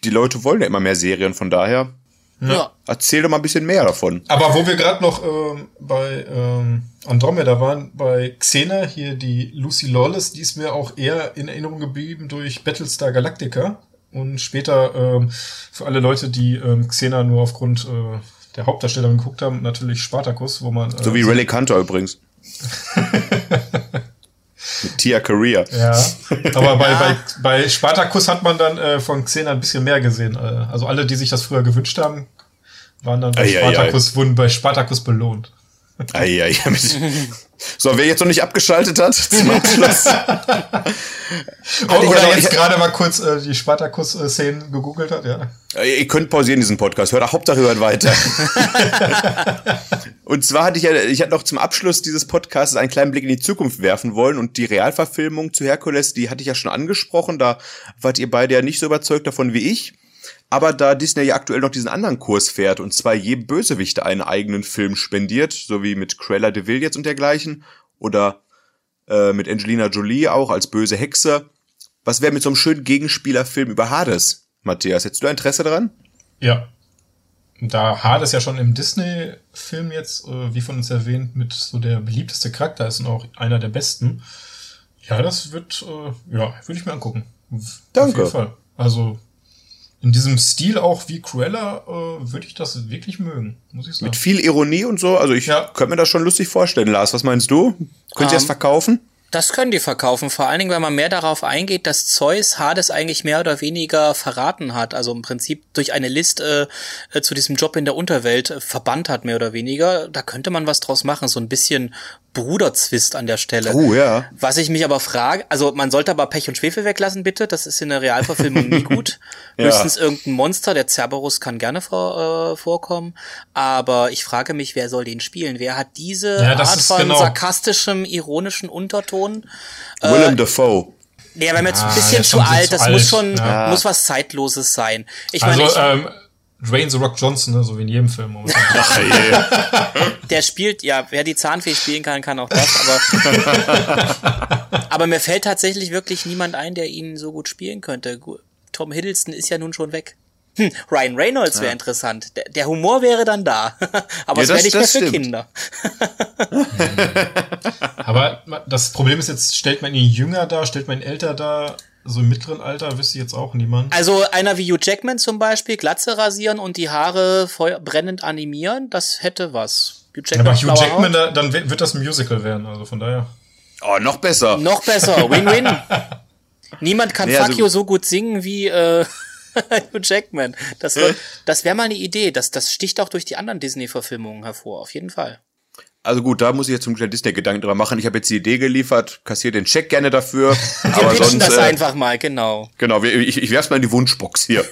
die Leute wollen ja immer mehr Serien, von daher. Ja. Erzähl doch mal ein bisschen mehr davon. Aber wo wir gerade noch ähm, bei ähm, Andromeda waren, bei Xena, hier die Lucy Lawless, die ist mir auch eher in Erinnerung geblieben durch Battlestar Galactica. Und später ähm, für alle Leute, die ähm, Xena nur aufgrund äh, der Hauptdarstellerin geguckt haben, natürlich Spartacus, wo man. Äh, so wie Relic Hunter übrigens. Tia Career. Ja, aber bei, bei, bei Spartacus hat man dann äh, von Xena ein bisschen mehr gesehen. Äh, also alle, die sich das früher gewünscht haben, waren dann bei ei, Spartacus, ei. wurden bei Spartacus belohnt. Ei, ei, so, wer jetzt noch nicht abgeschaltet hat, zum Abschluss. Oder jetzt gerade mal kurz äh, die Spartacus-Szenen gegoogelt hat, ja. Ihr könnt pausieren diesen Podcast, hört Hauptsache hört weiter. und zwar hatte ich ja, ich hatte noch zum Abschluss dieses Podcasts einen kleinen Blick in die Zukunft werfen wollen und die Realverfilmung zu Herkules, die hatte ich ja schon angesprochen, da wart ihr beide ja nicht so überzeugt davon wie ich. Aber da Disney ja aktuell noch diesen anderen Kurs fährt und zwar jedem Bösewicht einen eigenen Film spendiert, so wie mit Cruella de Vil jetzt und dergleichen, oder äh, mit Angelina Jolie auch als böse Hexe. Was wäre mit so einem schönen Gegenspielerfilm über Hades, Matthias? Hättest du Interesse daran? Ja. Da Hades ja schon im Disney-Film jetzt, äh, wie von uns erwähnt, mit so der beliebteste Charakter ist und auch einer der besten. Ja, das wird, äh, ja, würde ich mir angucken. Danke. Auf jeden Fall. Also in diesem Stil auch wie Cruella äh, würde ich das wirklich mögen, muss ich sagen. Mit viel Ironie und so. Also ich ja. könnte mir das schon lustig vorstellen. Lars, was meinst du? Könnt ihr um, das ähm, verkaufen? Das können die verkaufen, vor allen Dingen, wenn man mehr darauf eingeht, dass Zeus Hades eigentlich mehr oder weniger verraten hat, also im Prinzip durch eine Liste äh, zu diesem Job in der Unterwelt äh, verbannt hat, mehr oder weniger. Da könnte man was draus machen, so ein bisschen Bruderzwist an der Stelle. Oh, ja. Was ich mich aber frage, also man sollte aber Pech und Schwefel weglassen, bitte. Das ist in der Realverfilmung nie gut. ja. Höchstens irgendein Monster, der Cerberus kann gerne vor, äh, vorkommen. Aber ich frage mich, wer soll den spielen? Wer hat diese ja, Art von genau. sarkastischem, ironischen Unterton? Willem äh, Dafoe. Nee, aber mir jetzt ein bisschen zu alt. Das alt. muss schon, ja. muss was Zeitloses sein. Ich also, meine, ich, ähm, Dwayne The Rock Johnson, ne? so wie in jedem Film. Ach, Der spielt, ja, wer die Zahnfee spielen kann, kann auch das, aber, aber mir fällt tatsächlich wirklich niemand ein, der ihn so gut spielen könnte. Tom Hiddleston ist ja nun schon weg. Hm, Ryan Reynolds wäre ja. interessant. Der, der, Humor wäre dann da. Aber ja, es wäre nicht mehr für stimmt. Kinder. Aber das Problem ist jetzt, stellt man ihn jünger dar, stellt man ihn älter dar? So im mittleren Alter wüsste ich jetzt auch niemand. Also einer wie Hugh Jackman zum Beispiel, Glatze rasieren und die Haare brennend animieren, das hätte was. Hugh Jackman, Aber Hugh Jackman, da, dann wird das ein Musical werden, also von daher. Oh, noch besser. Noch besser, Win-Win. Niemand kann nee, Fuck also, You so gut singen wie äh, Hugh Jackman. Das, das wäre mal eine Idee. Das, das sticht auch durch die anderen Disney-Verfilmungen hervor, auf jeden Fall. Also gut, da muss ich jetzt zum Glück Disney Gedanken drüber machen. Ich habe jetzt die Idee geliefert, kassiere den Check gerne dafür. Wir aber sonst das äh, einfach mal, genau. Genau, ich, ich werf's mal in die Wunschbox hier.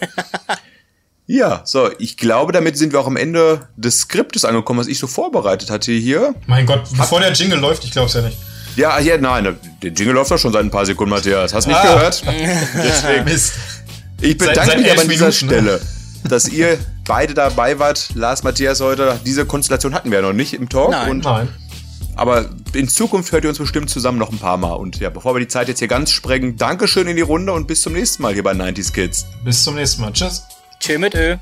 ja, so, ich glaube, damit sind wir auch am Ende des Skriptes angekommen, was ich so vorbereitet hatte hier. Mein Gott, bevor Hab, der Jingle läuft, ich glaube es ja nicht. Ja, ja, nein, der Jingle läuft doch schon seit ein paar Sekunden, Matthias. Hast du nicht ah. gehört? Deswegen. Mist. Ich bedanke seit, seit mich aber an dieser Minuten, ne? Stelle. Ne? dass ihr beide dabei wart. Lars, Matthias heute. Diese Konstellation hatten wir ja noch nicht im Talk. Nein, und nein. Aber in Zukunft hört ihr uns bestimmt zusammen noch ein paar Mal. Und ja, bevor wir die Zeit jetzt hier ganz sprengen, Dankeschön in die Runde und bis zum nächsten Mal hier bei 90s Kids. Bis zum nächsten Mal. Tschüss. Tschö mit Ö.